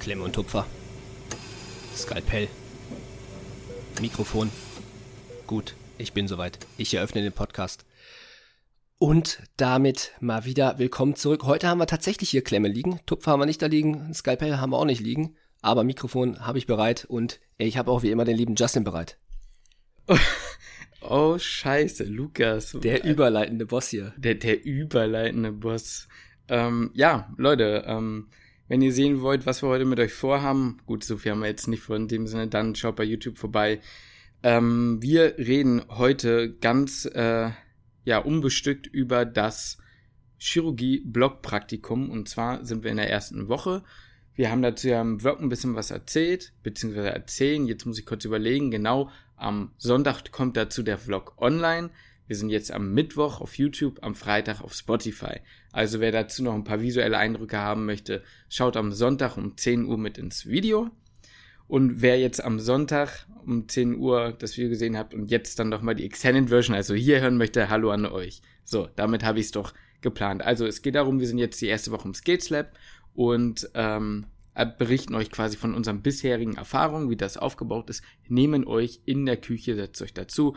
Klemme und Tupfer. Skalpell. Mikrofon. Gut, ich bin soweit. Ich eröffne den Podcast. Und damit mal wieder willkommen zurück. Heute haben wir tatsächlich hier Klemme liegen. Tupfer haben wir nicht da liegen, Skalpell haben wir auch nicht liegen. Aber Mikrofon habe ich bereit und ich habe auch wie immer den lieben Justin bereit. Oh, scheiße, Lukas. Der überleitende Boss hier. Der, der überleitende Boss. Ähm, ja, Leute, ähm, wenn ihr sehen wollt, was wir heute mit euch vorhaben, gut, so viel haben wir jetzt nicht vor in dem Sinne, dann schaut bei YouTube vorbei. Ähm, wir reden heute ganz äh, ja unbestückt über das Chirurgie-Blockpraktikum und zwar sind wir in der ersten Woche. Wir haben dazu ja im Vlog ein bisschen was erzählt, beziehungsweise erzählen. Jetzt muss ich kurz überlegen. Genau, am Sonntag kommt dazu der Vlog online. Wir sind jetzt am Mittwoch auf YouTube, am Freitag auf Spotify. Also wer dazu noch ein paar visuelle Eindrücke haben möchte, schaut am Sonntag um 10 Uhr mit ins Video. Und wer jetzt am Sonntag um 10 Uhr das Video gesehen habt und jetzt dann nochmal die Extended Version, also hier hören möchte, hallo an euch. So, damit habe ich es doch geplant. Also es geht darum, wir sind jetzt die erste Woche im Skates Lab und ähm, berichten euch quasi von unseren bisherigen Erfahrungen, wie das aufgebaut ist, nehmen euch in der Küche, setzt euch dazu,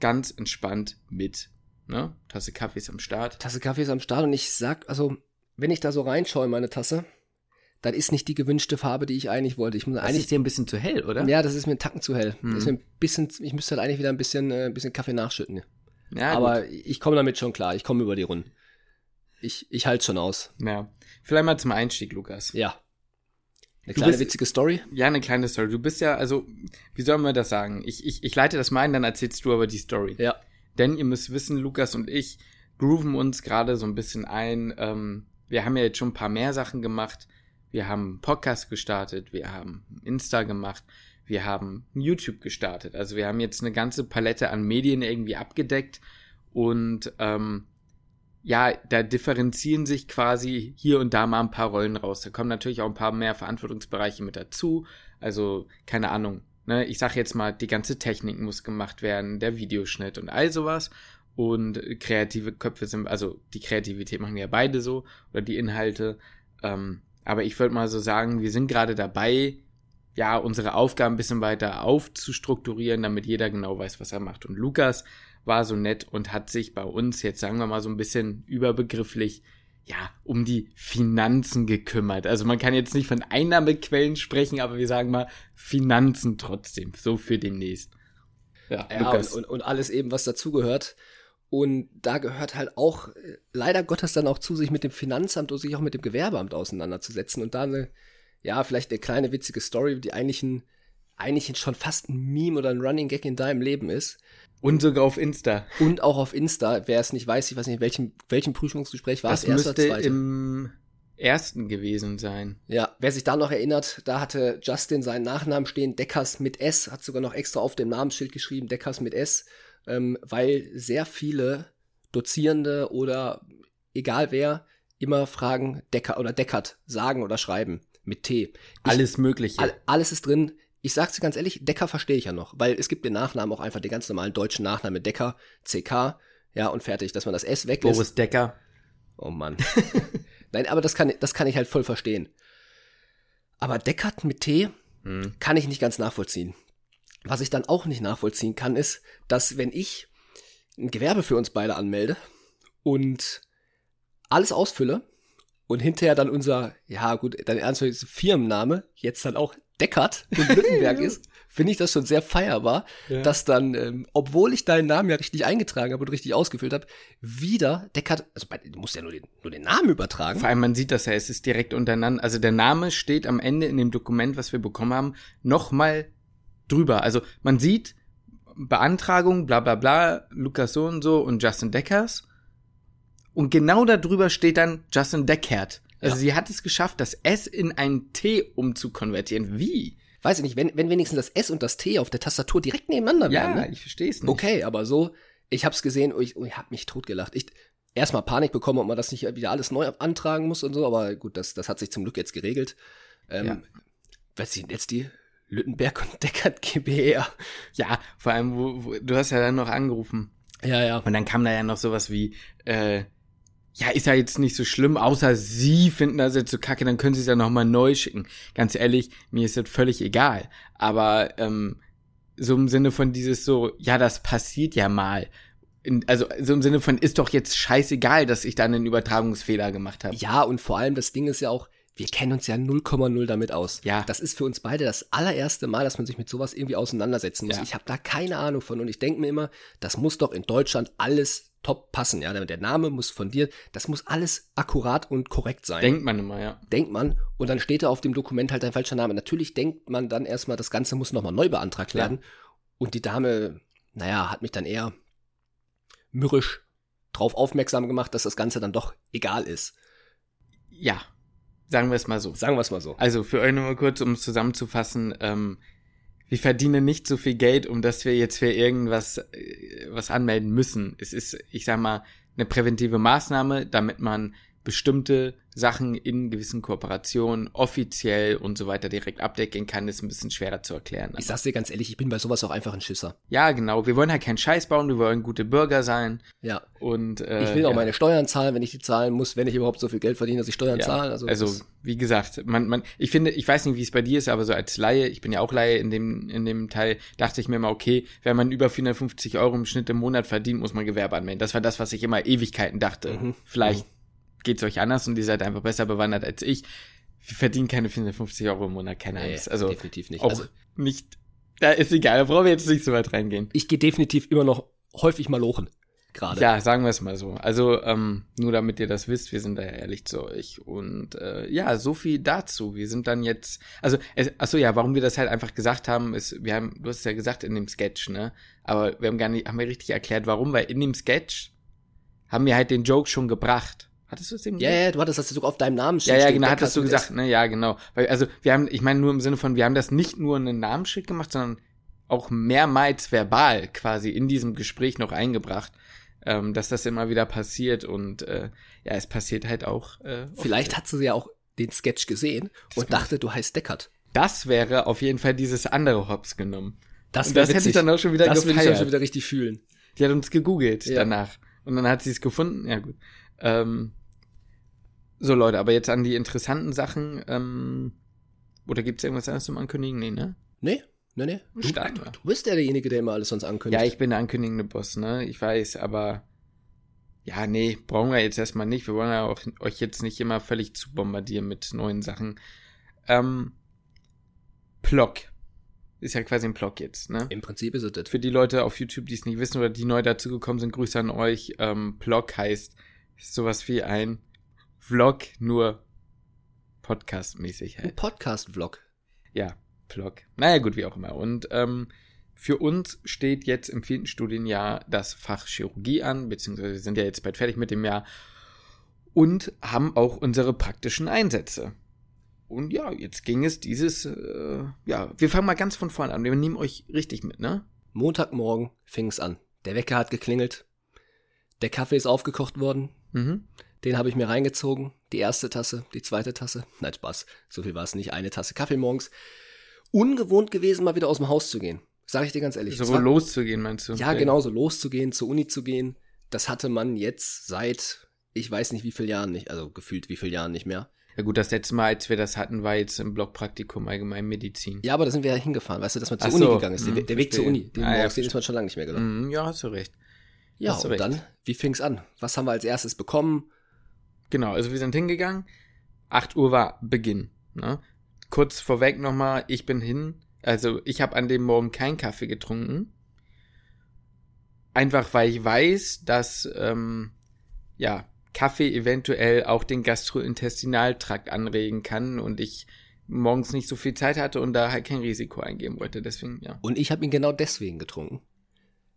ganz entspannt mit. Ne? Tasse Kaffee ist am Start. Tasse Kaffee ist am Start und ich sag, also, wenn ich da so reinschaue in meine Tasse, dann ist nicht die gewünschte Farbe, die ich eigentlich wollte. Ich muss Das eigentlich, ist dir ein bisschen zu hell, oder? ja, das ist mir ein Tacken zu hell. Hm. Das ist mir ein bisschen, ich müsste halt eigentlich wieder ein bisschen, äh, ein bisschen Kaffee nachschütten. ja Aber ich komme damit schon klar. Ich komme über die Runden. Ich, ich halte schon aus. gut. ja. Vielleicht mal zum Einstieg, Lukas. Ja. Eine kleine bist- witzige Story. Ja, eine kleine Story. Du bist ja, also, wie soll man das sagen? Ich, ich, ich leite das mal ein, dann erzählst du aber die Story. Ja. Denn ihr müsst wissen, Lukas und ich grooven uns gerade so ein bisschen ein. Ähm, wir haben ja jetzt schon ein paar mehr Sachen gemacht. Wir haben Podcast gestartet, wir haben Insta gemacht, wir haben YouTube gestartet. Also wir haben jetzt eine ganze Palette an Medien irgendwie abgedeckt und ähm, ja, da differenzieren sich quasi hier und da mal ein paar Rollen raus. Da kommen natürlich auch ein paar mehr Verantwortungsbereiche mit dazu. Also, keine Ahnung. Ne? Ich sag jetzt mal, die ganze Technik muss gemacht werden, der Videoschnitt und all sowas. Und kreative Köpfe sind, also die Kreativität machen ja beide so, oder die Inhalte. Ähm, aber ich würde mal so sagen, wir sind gerade dabei, ja, unsere Aufgaben ein bisschen weiter aufzustrukturieren, damit jeder genau weiß, was er macht. Und Lukas war so nett und hat sich bei uns jetzt, sagen wir mal, so ein bisschen überbegrifflich, ja, um die Finanzen gekümmert. Also man kann jetzt nicht von Einnahmequellen sprechen, aber wir sagen mal Finanzen trotzdem, so für demnächst. Ja, Ja, und, und, und alles eben, was dazugehört. Und da gehört halt auch, äh, leider Gottes dann auch zu, sich mit dem Finanzamt oder sich auch mit dem Gewerbeamt auseinanderzusetzen. Und da eine, ja, vielleicht eine kleine witzige Story, die eigentlich ein, eigentlich schon fast ein Meme oder ein Running Gag in deinem Leben ist. Und sogar auf Insta. Und auch auf Insta, wer es nicht weiß, ich weiß nicht, in welchem, welchem Prüfungsgespräch war Das es, erster, müsste zweiter? im ersten gewesen sein. Ja, wer sich da noch erinnert, da hatte Justin seinen Nachnamen stehen, Deckers mit S, hat sogar noch extra auf dem Namensschild geschrieben, Deckers mit S, ähm, weil sehr viele Dozierende oder egal wer immer fragen Decker oder Deckert sagen oder schreiben mit T. Ich, Alles Mögliche. all, alles ist drin. Ich sag's dir ganz ehrlich, Decker verstehe ich ja noch, weil es gibt den Nachnamen auch einfach den ganz normalen deutschen Nachnamen Decker, CK, ja, und fertig, dass man das S weglässt. Boris Decker. Oh Mann. Nein, aber das kann, das kann ich halt voll verstehen. Aber Deckard mit T Hm. kann ich nicht ganz nachvollziehen. Was ich dann auch nicht nachvollziehen kann, ist, dass wenn ich ein Gewerbe für uns beide anmelde und alles ausfülle und hinterher dann unser, ja gut, dann ernsthaft Firmenname jetzt dann auch Deckard und Lüttenberg ist, finde ich das schon sehr feierbar, Ja. dass dann, ähm, obwohl ich deinen Namen ja richtig eingetragen habe und richtig ausgefüllt habe, wieder Deckard, also bei, du musst ja nur den, nur den Namen übertragen. Vor allem, man sieht das ja, es ist direkt untereinander. Also der Name steht am Ende in dem Dokument, was wir bekommen haben, nochmal drüber. Also man sieht Beantragung, bla bla bla, Lukas so und so und Justin Deckers. Und genau darüber steht dann Justin Deckert. Also Ja. sie hat es geschafft, das S in ein T umzukonvertieren. Wie? Weiß ich nicht, wenn, wenn wenigstens das S und das T auf der Tastatur direkt nebeneinander wären. Ja, Ne? ich verstehe es nicht. Okay, aber so, ich hab's gesehen und ich, und ich hab mich totgelacht. Ich erstmal Panik bekommen, ob man das nicht wieder alles neu antragen muss und so, aber gut, das, das hat sich zum Glück jetzt geregelt. Ähm, Ja. Was sind jetzt die? Lüttenberg und Deckert GbR. Ja, vor allem, wo, wo, du hast ja dann noch angerufen. Ja, ja. Und dann kam da ja noch sowas wie, äh, ja, ist ja jetzt nicht so schlimm, außer sie finden das jetzt so kacke, dann können sie es ja nochmal neu schicken. Ganz ehrlich, mir ist das völlig egal. Aber ähm, so im Sinne von dieses so, ja, das passiert ja mal. In, also so im Sinne von, ist doch jetzt scheißegal, dass ich da einen Übertragungsfehler gemacht habe. Ja, und vor allem das Ding ist ja auch, wir kennen uns ja 0,0 damit aus. Ja. Das ist für uns beide das allererste Mal, dass man sich mit sowas irgendwie auseinandersetzen muss. Ja. Ich habe da keine Ahnung von und ich denke mir immer, das muss doch in Deutschland alles top passen. Ja, der Name muss von dir, das muss alles akkurat und korrekt sein. Denkt man immer, ja. denkt man und dann steht da auf dem Dokument halt ein falscher Name. Natürlich denkt man dann erstmal, das Ganze muss nochmal neu beantragt werden. Und die Dame, naja, hat mich dann eher mürrisch drauf aufmerksam gemacht, dass das Ganze dann doch egal ist. Ja, sagen wir es mal so. Sagen wir es mal so. Also für euch nochmal kurz, um es zusammenzufassen, ähm, wir verdienen nicht so viel Geld, um dass wir jetzt für irgendwas äh, was anmelden müssen. Es ist, ich sag mal, eine präventive Maßnahme, damit man bestimmte Sachen in gewissen Kooperationen offiziell und so weiter direkt abdecken kann, ist ein bisschen schwerer zu erklären. Ich sag's dir ganz ehrlich, ich bin bei sowas auch einfach ein Schisser. ja, genau. Wir wollen halt keinen Scheiß bauen, wir wollen gute Bürger sein Ja. und äh, Ich will auch ja. meine Steuern zahlen, wenn ich die zahlen muss, wenn ich überhaupt so viel Geld verdiene, dass ich Steuern Ja, zahle. Also, Also, wie gesagt, man, man, ich finde, ich weiß nicht, wie es bei dir ist, aber so als Laie, ich bin ja auch Laie in dem, in dem Teil, dachte ich mir mal, okay, wenn man über 450 Euro im Schnitt im Monat verdient, muss man Gewerbe anmelden. Das war das, was ich immer Ewigkeiten dachte. Mhm. Vielleicht geht's euch anders und ihr seid einfach besser bewandert als ich. Wir verdienen keine 450 Euro im Monat, keine nee, Angst. Also, definitiv nicht. auch Also, nicht, da ist egal, da brauchen wir jetzt nicht so weit reingehen. ich gehe definitiv immer noch häufig mal lochen. Gerade. Ja, sagen wir es mal so. Also, ähm, nur damit ihr das wisst, wir sind da ehrlich zu euch. Und äh, ja, so viel dazu. Wir sind dann jetzt, also, es, achso ja, warum wir das halt einfach gesagt haben, ist, wir haben, du hast es ja gesagt in dem Sketch, ne? Aber wir haben gar nicht, haben wir richtig erklärt, warum, weil in dem Sketch haben wir halt den Joke schon gebracht. Hattest du es eben Ja, ja, du hattest das sogar auf deinem Namen ja, ja, genau, hattest du gesagt, ne, ja, genau. Weil, also, wir haben, ich meine nur im Sinne von, wir haben das nicht nur einen Namensschild gemacht, sondern auch mehrmals verbal quasi in diesem Gespräch noch eingebracht, ähm, dass das immer wieder passiert und äh, ja, es passiert halt auch. Äh. Vielleicht hat sie ja auch den Sketch gesehen und kann- dachte, du heißt Deckard. das wäre auf jeden Fall dieses andere Hops genommen. Das, Und das hätte ich dann auch schon wieder Das würde ich dann schon wieder richtig fühlen. Die hat uns gegoogelt Ja. danach. Und dann hat sie es gefunden. Ja, gut. Ähm, so, Leute, aber jetzt an die interessanten Sachen. Ähm, oder gibt's irgendwas anderes zum Ankündigen? Nee, ne? Nee, nee, nee. Du, Starten wir. du bist ja derjenige, der immer alles sonst ankündigt. Ja, ich bin der ankündigende Boss, ne? Ich weiß, aber ja, nee, brauchen wir jetzt erstmal nicht. Wir wollen ja auch euch jetzt nicht immer völlig zu bombardieren mit neuen Sachen. Ähm, Plock. Ist ja quasi ein Plock jetzt, ne? Im Prinzip ist es das. Für die Leute auf YouTube, die es nicht wissen oder die neu dazugekommen sind, Grüße an euch. Ähm, Plock heißt sowas wie ein Vlog, nur Podcast-mäßig halt. Podcast-Vlog. Ja, Vlog. Naja, gut, wie auch immer. Und ähm, für uns steht jetzt im vierten Studienjahr das Fach Chirurgie an, beziehungsweise wir sind ja jetzt bald fertig mit dem Jahr und haben auch unsere praktischen Einsätze. Und ja, jetzt ging es dieses, äh, ja, wir fangen mal ganz von vorne an. Wir nehmen euch richtig mit, ne? Montagmorgen fing es an. Der Wecker hat geklingelt. Der Kaffee ist aufgekocht worden. Mhm. Den habe ich mir reingezogen. Die erste Tasse, die zweite Tasse. Nein, Spaß. So viel war es nicht. Eine Tasse Kaffee morgens. Ungewohnt gewesen, mal wieder aus dem Haus zu gehen. Sag ich dir ganz ehrlich. So Es war- loszugehen, meinst du? Ja, genau, so loszugehen, zur Uni zu gehen. Das hatte man jetzt seit, ich weiß nicht wie viel Jahren nicht, also gefühlt wie viel Jahren nicht mehr. Ja gut, das letzte Mal, als wir das hatten, war jetzt im Blockpraktikum Allgemeinmedizin. Ja, aber da sind wir ja hingefahren, weißt du, dass man zur Ach Uni so, gegangen ist. Der, hm, der Weg zur. Uni, den Ah, ja, den ist man schon lange nicht mehr gelaufen. Mhm, ja, hast du recht. Ja, hast und recht. dann, wie fing's an? Was haben wir als erstes bekommen? Genau, also wir sind hingegangen. 8 Uhr war Beginn. Ne? Kurz vorweg nochmal, ich bin hin. Also ich habe an dem Morgen keinen Kaffee getrunken. Einfach weil ich weiß, dass ähm, ja, Kaffee eventuell auch den Gastrointestinaltrakt anregen kann und ich morgens nicht so viel Zeit hatte und da halt kein Risiko eingehen wollte. Deswegen, ja. Und ich habe ihn genau deswegen getrunken.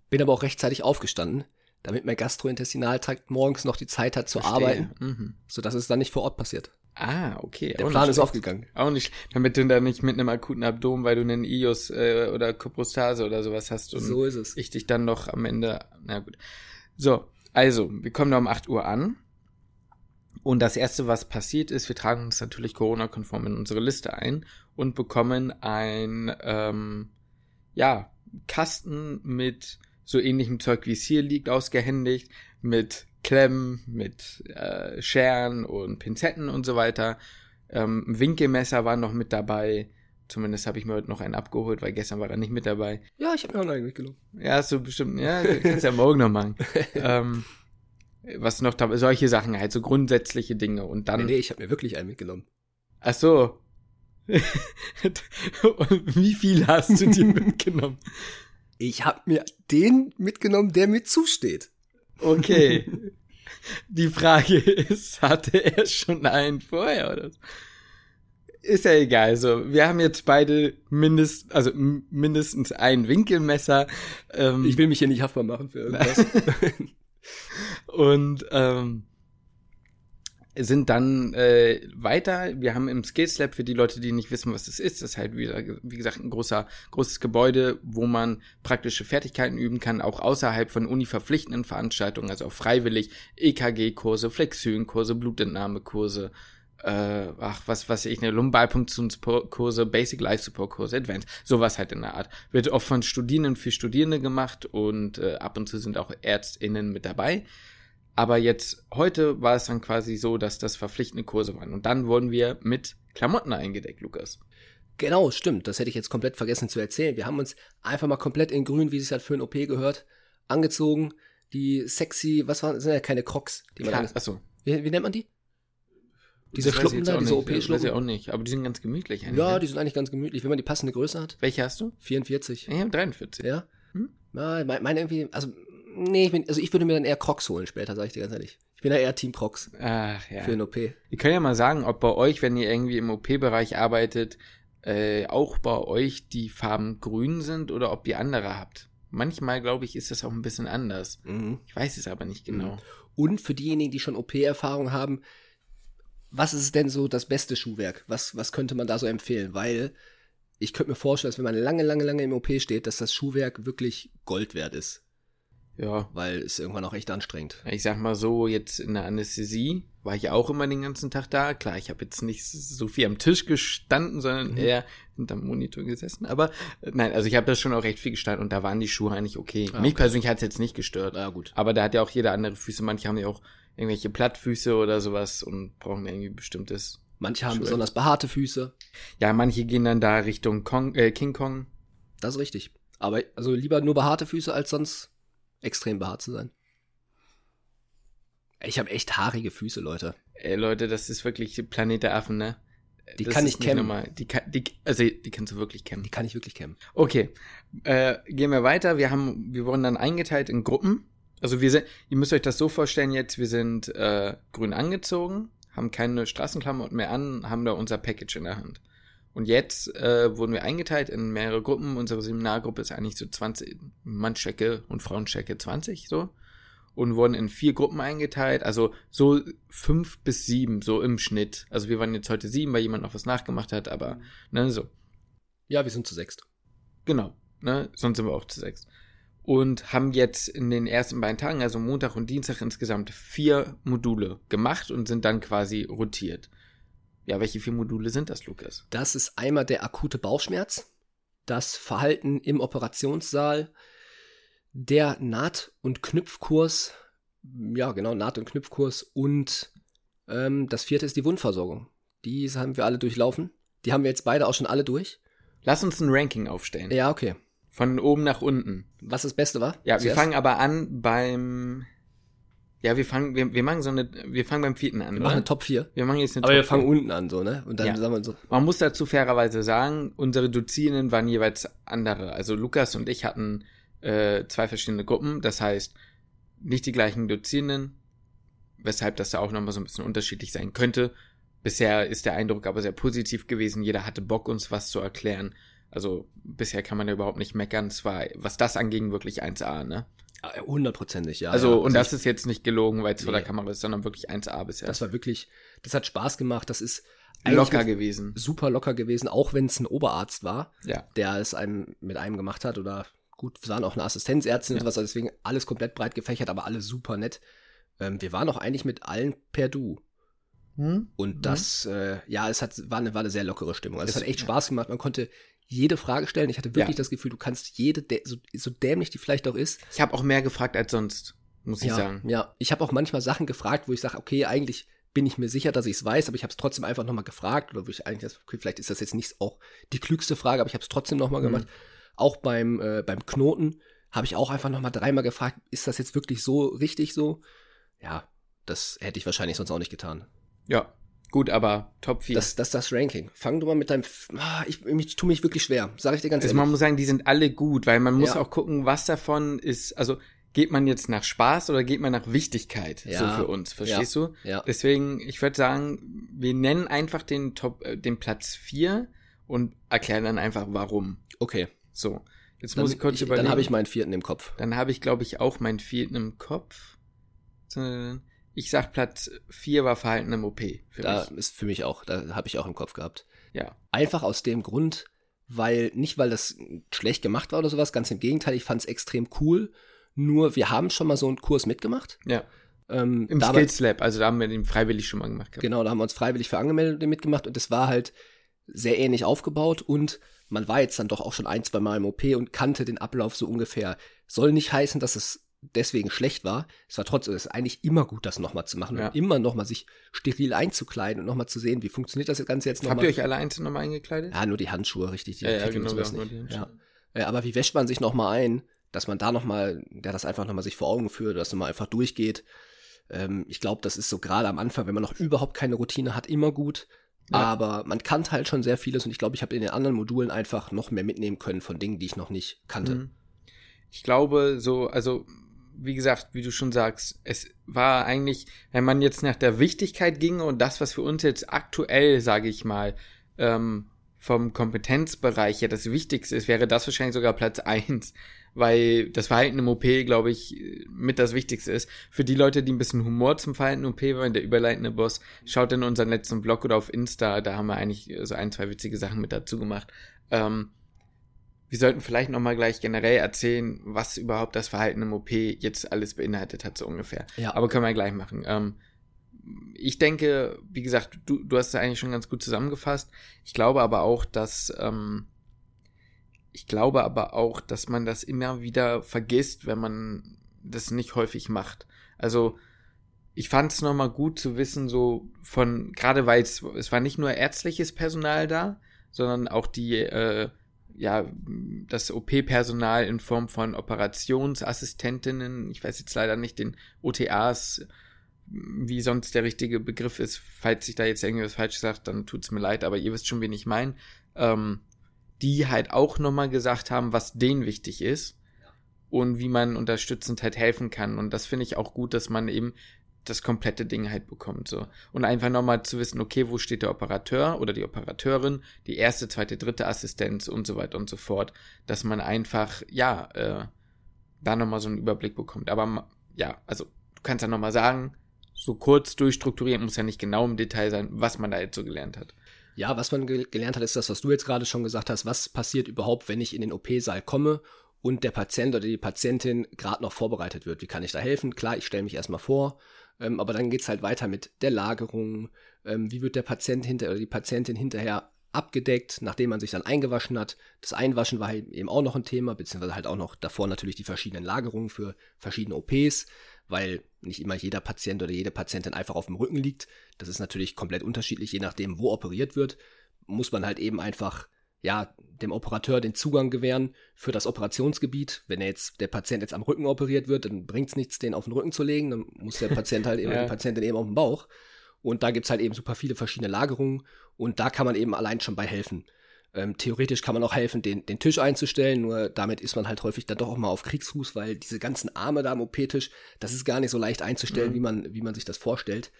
Bin aber auch rechtzeitig aufgestanden, damit mein Gastrointestinaltrakt morgens noch die Zeit hat zu Verstehe. arbeiten, Mhm. sodass es dann nicht vor Ort passiert. Ah, okay. Der Auch Plan ist aufgegangen. Auch nicht, damit du da nicht mit einem akuten Abdomen, weil du einen Ius äh, oder Koprostase oder sowas hast und So ist es. ich dich dann noch am Ende, na gut. So, also, wir kommen da um 8 Uhr an. Und das erste, was passiert ist, wir tragen uns natürlich Corona-konform in unsere Liste ein und bekommen ein, ähm, ja, Kasten mit so ähnlichem Zeug, wie es hier liegt, ausgehändigt, mit Klemmen, mit äh, Scheren und Pinzetten und so weiter. Ähm, ein Winkelmesser war noch mit dabei. Zumindest habe ich mir heute noch einen abgeholt, weil gestern war er nicht mit dabei. Ja, ich habe mir auch noch einen mitgenommen. Ja, hast du bestimmt, ja, kannst ja morgen noch machen. ähm, was noch da, solche Sachen halt, so grundsätzliche Dinge und dann. Nee, nee, ich habe mir wirklich einen mitgenommen. Ach so. und wie viel hast du dir mitgenommen? Ich habe mir den mitgenommen, der mir zusteht. Okay. Die Frage ist, hatte er schon einen vorher oder so? Ist ja egal. Also, wir haben jetzt beide mindest, also mindestens ein Winkelmesser. Ähm, ich will mich hier nicht haftbar machen für irgendwas. und ähm, sind dann äh, weiter. Wir haben im Skills Lab für die Leute, die nicht wissen, was das ist, das ist halt wieder, wie gesagt, ein großer, großes Gebäude, wo man praktische Fertigkeiten üben kann, auch außerhalb von uni-verpflichtenden Veranstaltungen, also auch freiwillig EKG-Kurse, Flexionkurse, Blutentnahmekurse, äh, ach, was, was ich, eine Lumbalpunktionskurse, Basic Life Support Kurse, Advanced, sowas halt in der Art. Wird oft von Studierenden für Studierende gemacht und äh, ab und zu sind auch ÄrztInnen mit dabei. Aber jetzt, heute war es dann quasi so, dass das verpflichtende Kurse waren. Und dann wurden wir mit Klamotten eingedeckt, Lukas. Genau, stimmt. Das hätte ich jetzt komplett vergessen zu erzählen. Wir haben uns einfach mal komplett in grün, wie es halt für ein OP gehört, angezogen. Die sexy, was waren, sind ja keine Crocs. Die man Klar, achso. Wie, wie nennt man die? Diese Schluppen da, diese OP-Schluppen? Weiß ich auch nicht, aber die sind ganz gemütlich eigentlich. Ja, ne? die sind eigentlich ganz gemütlich, wenn man die passende Größe hat. Welche hast du? 44. Ich habe 43. Ja? Hm? Ja, meine irgendwie, also Nee, ich bin, also ich würde mir dann eher Crocs holen später, sage ich dir ganz ehrlich. Ich bin ja eher Team Crocs. Ach, ja. Für ein OP. Ihr könnt ja mal sagen, ob bei euch, wenn ihr irgendwie im OP-Bereich arbeitet, äh, auch bei euch die Farben grün sind oder ob ihr andere habt. Manchmal, glaube ich, ist das auch ein bisschen anders. Mhm. Ich weiß es aber nicht genau. Mhm. Und für diejenigen, die schon OP-Erfahrung haben, was ist denn so das beste Schuhwerk? Was, was könnte man da so empfehlen? Weil ich könnte mir vorstellen, dass wenn man lange, lange, lange im OP steht, dass das Schuhwerk wirklich Gold wert ist. Ja. Weil es irgendwann auch echt anstrengend. Ich sag mal so, jetzt in der Anästhesie war ich auch immer den ganzen Tag da. Klar, ich habe jetzt nicht so viel am Tisch gestanden, sondern mhm. eher hinterm Monitor gesessen. Aber äh, nein, also ich habe da schon auch recht viel gestanden und da waren die Schuhe eigentlich okay. Ah, Mich persönlich hat es jetzt nicht gestört. Ja, gut. Aber da hat ja auch jeder andere Füße. Manche haben ja auch irgendwelche Plattfüße oder sowas und brauchen irgendwie bestimmtes. Manche haben Schuhe. besonders behaarte Füße. Ja, manche gehen dann da Richtung Kong, äh, King Kong. Das ist richtig. Aber also lieber nur behaarte Füße als sonst extrem behaart zu sein. Ich habe echt haarige Füße, Leute. Ey, Leute, das ist wirklich Planet der Affen, ne? Die das kann ich kämmen. Die, kann, die, also die kannst du wirklich kämmen. Die kann ich wirklich kämmen. Okay, äh, gehen wir weiter. Wir haben, wir wurden dann eingeteilt in Gruppen. Also wir sind, ihr müsst euch das so vorstellen jetzt, wir sind äh, grün angezogen, haben keine Straßenklamotten mehr an, haben da unser Package in der Hand. Und jetzt äh, wurden wir eingeteilt in mehrere Gruppen. Unsere Seminargruppe ist eigentlich so 20, Mannschecke und Frauenchecke 20 so. Und wurden in vier Gruppen eingeteilt, also so fünf bis sieben, so im Schnitt. Also wir waren jetzt heute sieben, weil jemand noch was nachgemacht hat, aber mhm. ne, so. Ja, wir sind zu sechst. Genau, ne, sonst sind wir auch zu sechst. Und haben jetzt in den ersten beiden Tagen, also Montag und Dienstag, insgesamt vier Module gemacht und sind dann quasi rotiert. Ja, welche vier Module sind das, Lukas? Das ist einmal der akute Bauchschmerz, das Verhalten im Operationssaal, der Naht- und Knüpfkurs, ja genau, Naht- und Knüpfkurs und ähm, das vierte ist die Wundversorgung. Die haben wir alle durchlaufen. Die haben wir jetzt beide auch schon alle durch. Lass uns ein Ranking aufstellen. Ja, okay. Von oben nach unten. Was das Beste war? Ja, wir fangen aber an beim ja, wir fangen, wir, wir machen so eine, wir fangen beim vierten an. Wir machen eine Top 4. Wir machen jetzt eine Aber Top wir fangen 4. unten an, so, ne? Und dann ja. sagen wir so. Man muss dazu fairerweise sagen, unsere Dozierenden waren jeweils andere. Also Lukas und ich hatten äh, zwei verschiedene Gruppen. Das heißt, nicht die gleichen Dozierenden, weshalb das da auch nochmal so ein bisschen unterschiedlich sein könnte. Bisher ist der Eindruck aber sehr positiv gewesen. Jeder hatte Bock, uns was zu erklären. Also bisher kann man ja überhaupt nicht meckern. Es war, was das anging, wirklich 1A, ne? Hundertprozentig, ja. Also, ja. und also das ist jetzt nicht gelogen, weil es nee. vor der Kamera ist, sondern wirklich 1A bisher. Das war wirklich, das hat Spaß gemacht. Das ist locker gewesen. Super locker gewesen, auch wenn es ein Oberarzt war, ja. der es einem mit einem gemacht hat oder gut, es waren auch eine Assistenzärztin ja. und was, also deswegen alles komplett breit gefächert, aber alle super nett. Ähm, wir waren auch eigentlich mit allen per Du. Hm? Und das, hm? äh, ja, es hat, war eine, war eine sehr lockere Stimmung. Also es, es hat echt Spaß gemacht. Man konnte jede Frage stellen. Ich hatte wirklich ja. das Gefühl, du kannst jede, so, so dämlich die vielleicht auch ist. Ich habe auch mehr gefragt als sonst. muss ich ja, sagen. Ja, ich habe auch manchmal Sachen gefragt, wo ich sage, okay, eigentlich bin ich mir sicher, dass ich es weiß, aber ich habe es trotzdem einfach nochmal gefragt. Oder wo ich eigentlich, okay, vielleicht ist das jetzt nicht auch die klügste Frage, aber ich habe es trotzdem nochmal mhm. gemacht. Auch beim, äh, beim Knoten habe ich auch einfach nochmal dreimal gefragt, ist das jetzt wirklich so richtig so? Ja, das hätte ich wahrscheinlich sonst auch nicht getan. Ja, gut, aber Top 4. Das, das ist das Ranking. Fang du mal mit deinem. Ah, ich, ich tue mich wirklich schwer, sage ich dir ganz also ehrlich. Man muss sagen, die sind alle gut, weil man muss ja. auch gucken, was davon ist. Also geht man jetzt nach Spaß oder geht man nach Wichtigkeit ja. so für uns, verstehst ja. du? Ja. Deswegen, ich würde sagen, wir nennen einfach den Top, äh, den Platz 4 und erklären dann einfach warum. Okay. So. Jetzt dann, muss ich kurz ich, überlegen. Dann habe ich meinen vierten im Kopf. Dann habe ich, glaube ich, auch meinen vierten im Kopf. Ich sag Platz 4 war Verhalten im OP. Für da mich. ist für mich auch, da habe ich auch im Kopf gehabt. Ja. Einfach aus dem Grund, weil, nicht weil das schlecht gemacht war oder sowas, ganz im Gegenteil, ich fand es extrem cool. Nur wir haben schon mal so einen Kurs mitgemacht. Ja. Ähm, Im Skills Lab, also da haben wir den freiwillig schon mal gemacht. Gehabt. Genau, da haben wir uns freiwillig für angemeldet und mitgemacht und es war halt sehr ähnlich aufgebaut und man war jetzt dann doch auch schon ein, zwei Mal im OP und kannte den Ablauf so ungefähr. Soll nicht heißen, dass es deswegen schlecht war. Es war trotzdem, es ist eigentlich immer gut, das nochmal zu machen Ja. und immer nochmal sich steril einzukleiden und nochmal zu sehen, wie funktioniert das Ganze jetzt nochmal. Habt ihr euch alle einzeln nochmal eingekleidet? Ja, nur die Handschuhe, richtig. Die Ja, ja, genau, wir auch nur nicht. die ja. Äh, Aber wie wäscht man sich nochmal ein, dass man da nochmal, der das einfach nochmal sich vor Augen führt, dass man mal einfach durchgeht. Ähm, ich glaube, das ist so gerade am Anfang, wenn man noch überhaupt keine Routine hat, immer gut. Ja. Aber man kannte halt schon sehr vieles und ich glaube, ich habe in den anderen Modulen einfach noch mehr mitnehmen können von Dingen, die ich noch nicht kannte. Mhm. Ich glaube, so, also, wie gesagt, wie du schon sagst, es war eigentlich, wenn man jetzt nach der Wichtigkeit ging und das, was für uns jetzt aktuell, sage ich mal, ähm, vom Kompetenzbereich her das Wichtigste ist, wäre das wahrscheinlich sogar Platz eins, weil das Verhalten im OP, glaube ich, mit das Wichtigste ist. Für die Leute, die ein bisschen Humor zum Verhalten im OP wollen, der überleitende Boss, schaut in unseren letzten Blog oder auf Insta, da haben wir eigentlich so ein, zwei witzige Sachen mit dazu gemacht. Ähm, wir sollten vielleicht nochmal gleich generell erzählen, was überhaupt das Verhalten im OP jetzt alles beinhaltet hat, so ungefähr. Ja. Aber können wir gleich machen. Ähm, ich denke, wie gesagt, du, du hast es eigentlich schon ganz gut zusammengefasst. Ich glaube aber auch, dass ähm, ich glaube aber auch, dass man das immer wieder vergisst, wenn man das nicht häufig macht. Also ich fand es nochmal gut zu wissen, so von, gerade weil es, es war nicht nur ärztliches Personal da, sondern auch die, äh, ja, das OP-Personal in Form von Operationsassistentinnen, ich weiß jetzt leider nicht den OTAs, wie sonst der richtige Begriff ist. Falls ich da jetzt irgendwas falsch sagt, dann tut's mir leid, aber ihr wisst schon, wen ich meine. Ähm, die halt auch nochmal gesagt haben, was denen wichtig ist und wie man unterstützend halt helfen kann. Und das finde ich auch gut, dass man eben das komplette Ding halt bekommt, so. Und einfach nochmal zu wissen, okay, wo steht der Operateur oder die Operateurin, die erste, zweite, dritte Assistenz und so weiter und so fort, dass man einfach, ja, äh, da nochmal so einen Überblick bekommt. Aber ja, also, du kannst ja nochmal sagen, so kurz durchstrukturieren, muss ja nicht genau im Detail sein, was man da jetzt so gelernt hat. Ja, was man ge gelernt hat, ist das, was du jetzt gerade schon gesagt hast. Was passiert überhaupt, wenn ich in den OP-Saal komme und der Patient oder die Patientin gerade noch vorbereitet wird? Wie kann ich da helfen? Klar, ich stelle mich erstmal vor, ähm, aber dann geht's halt weiter mit der Lagerung. Ähm, wie wird der Patient hinter oder die Patientin hinterher abgedeckt, nachdem man sich dann eingewaschen hat? Das Einwaschen war halt eben auch noch ein Thema, beziehungsweise halt auch noch davor natürlich die verschiedenen Lagerungen für verschiedene OPs, weil nicht immer jeder Patient oder jede Patientin einfach auf dem Rücken liegt. Das ist natürlich komplett unterschiedlich, je nachdem, wo operiert wird. Muss man halt eben einfach ja, dem Operateur den Zugang gewähren für das Operationsgebiet. Wenn er jetzt, der Patient jetzt am Rücken operiert wird, dann bringt's nichts, den auf den Rücken zu legen, dann muss der Patient halt eben, Ja. die Patientin eben auf den Bauch. Und da gibt's halt eben super viele verschiedene Lagerungen und da kann man eben allein schon bei helfen. Ähm, theoretisch kann man auch helfen, den, den Tisch einzustellen, nur damit ist man halt häufig dann doch auch mal auf Kriegsfuß, weil diese ganzen Arme da am OP-Tisch, das ist gar nicht so leicht einzustellen, Mhm. wie, man, wie man sich das vorstellt.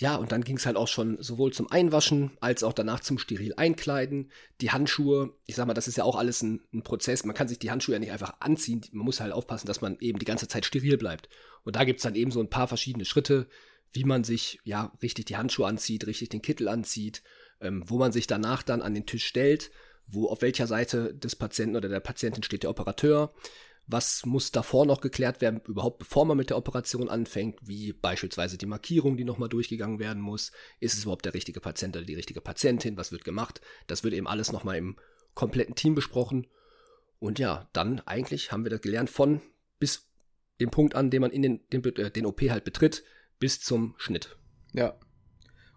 Ja, und dann ging es halt auch schon sowohl zum Einwaschen als auch danach zum steril einkleiden. Die Handschuhe, ich sag mal, das ist ja auch alles ein, ein Prozess. Man kann sich die Handschuhe ja nicht einfach anziehen. Man muss halt aufpassen, dass man eben die ganze Zeit steril bleibt. Und da gibt's dann eben so ein paar verschiedene Schritte, wie man sich ja richtig die Handschuhe anzieht, richtig den Kittel anzieht, ähm, wo man sich danach dann an den Tisch stellt, wo auf welcher Seite des Patienten oder der Patientin steht der Operateur. Was muss davor noch geklärt werden, überhaupt bevor man mit der Operation anfängt, wie beispielsweise die Markierung, die nochmal durchgegangen werden muss. Ist es überhaupt der richtige Patient oder die richtige Patientin? Was wird gemacht? Das wird eben alles nochmal im kompletten Team besprochen. Und ja, dann eigentlich haben wir das gelernt von bis dem Punkt an, den man in den, den, äh, den OP halt betritt, bis zum Schnitt. Ja.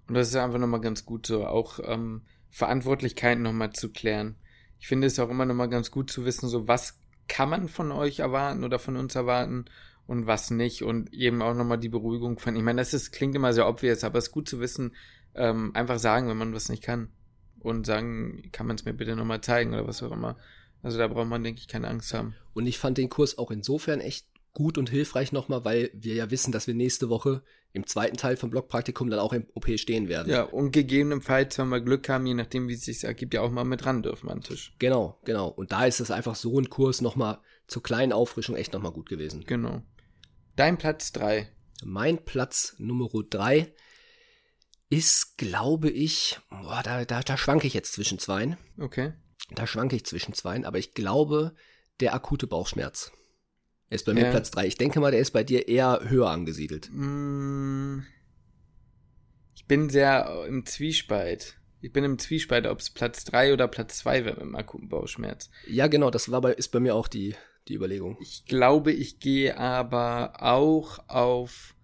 Und das ist einfach nochmal ganz gut so, auch ähm, Verantwortlichkeiten nochmal zu klären. Ich finde es auch immer nochmal ganz gut zu wissen, so was kann man von euch erwarten oder von uns erwarten und was nicht und eben auch nochmal die Beruhigung von, ich meine, das ist, klingt immer sehr obvious, aber es ist gut zu wissen, ähm, einfach sagen, wenn man was nicht kann und sagen, kann man es mir bitte nochmal zeigen oder was auch immer. Also da braucht man, denke ich, keine Angst haben. Und ich fand den Kurs auch insofern echt gut und hilfreich nochmal, weil wir ja wissen, dass wir nächste Woche im zweiten Teil vom Blockpraktikum dann auch im OP stehen werden. Ja, und gegebenenfalls, wenn wir Glück haben, je nachdem, wie es sich ergibt, ja auch mal mit ran dürfen am Tisch. Genau, genau. Und da ist es einfach so ein Kurs nochmal zur kleinen Auffrischung echt nochmal gut gewesen. Genau. Dein Platz drei. Mein Platz Nummer drei ist, glaube ich, boah, da, da, da schwanke ich jetzt zwischen zweien. Okay. Da schwanke ich zwischen zweien, aber ich glaube, der akute Bauchschmerz. Er ist bei mir Ja. Platz drei. Ich denke mal, der ist bei dir eher höher angesiedelt. Mm, Ich bin sehr im Zwiespalt. Ich bin im Zwiespalt, ob es Platz drei oder Platz zwei wäre mit dem akuten Bauchschmerz. Ja, genau, das war bei, ist bei mir auch die, die Überlegung. Ich glaube, ich gehe aber auch auf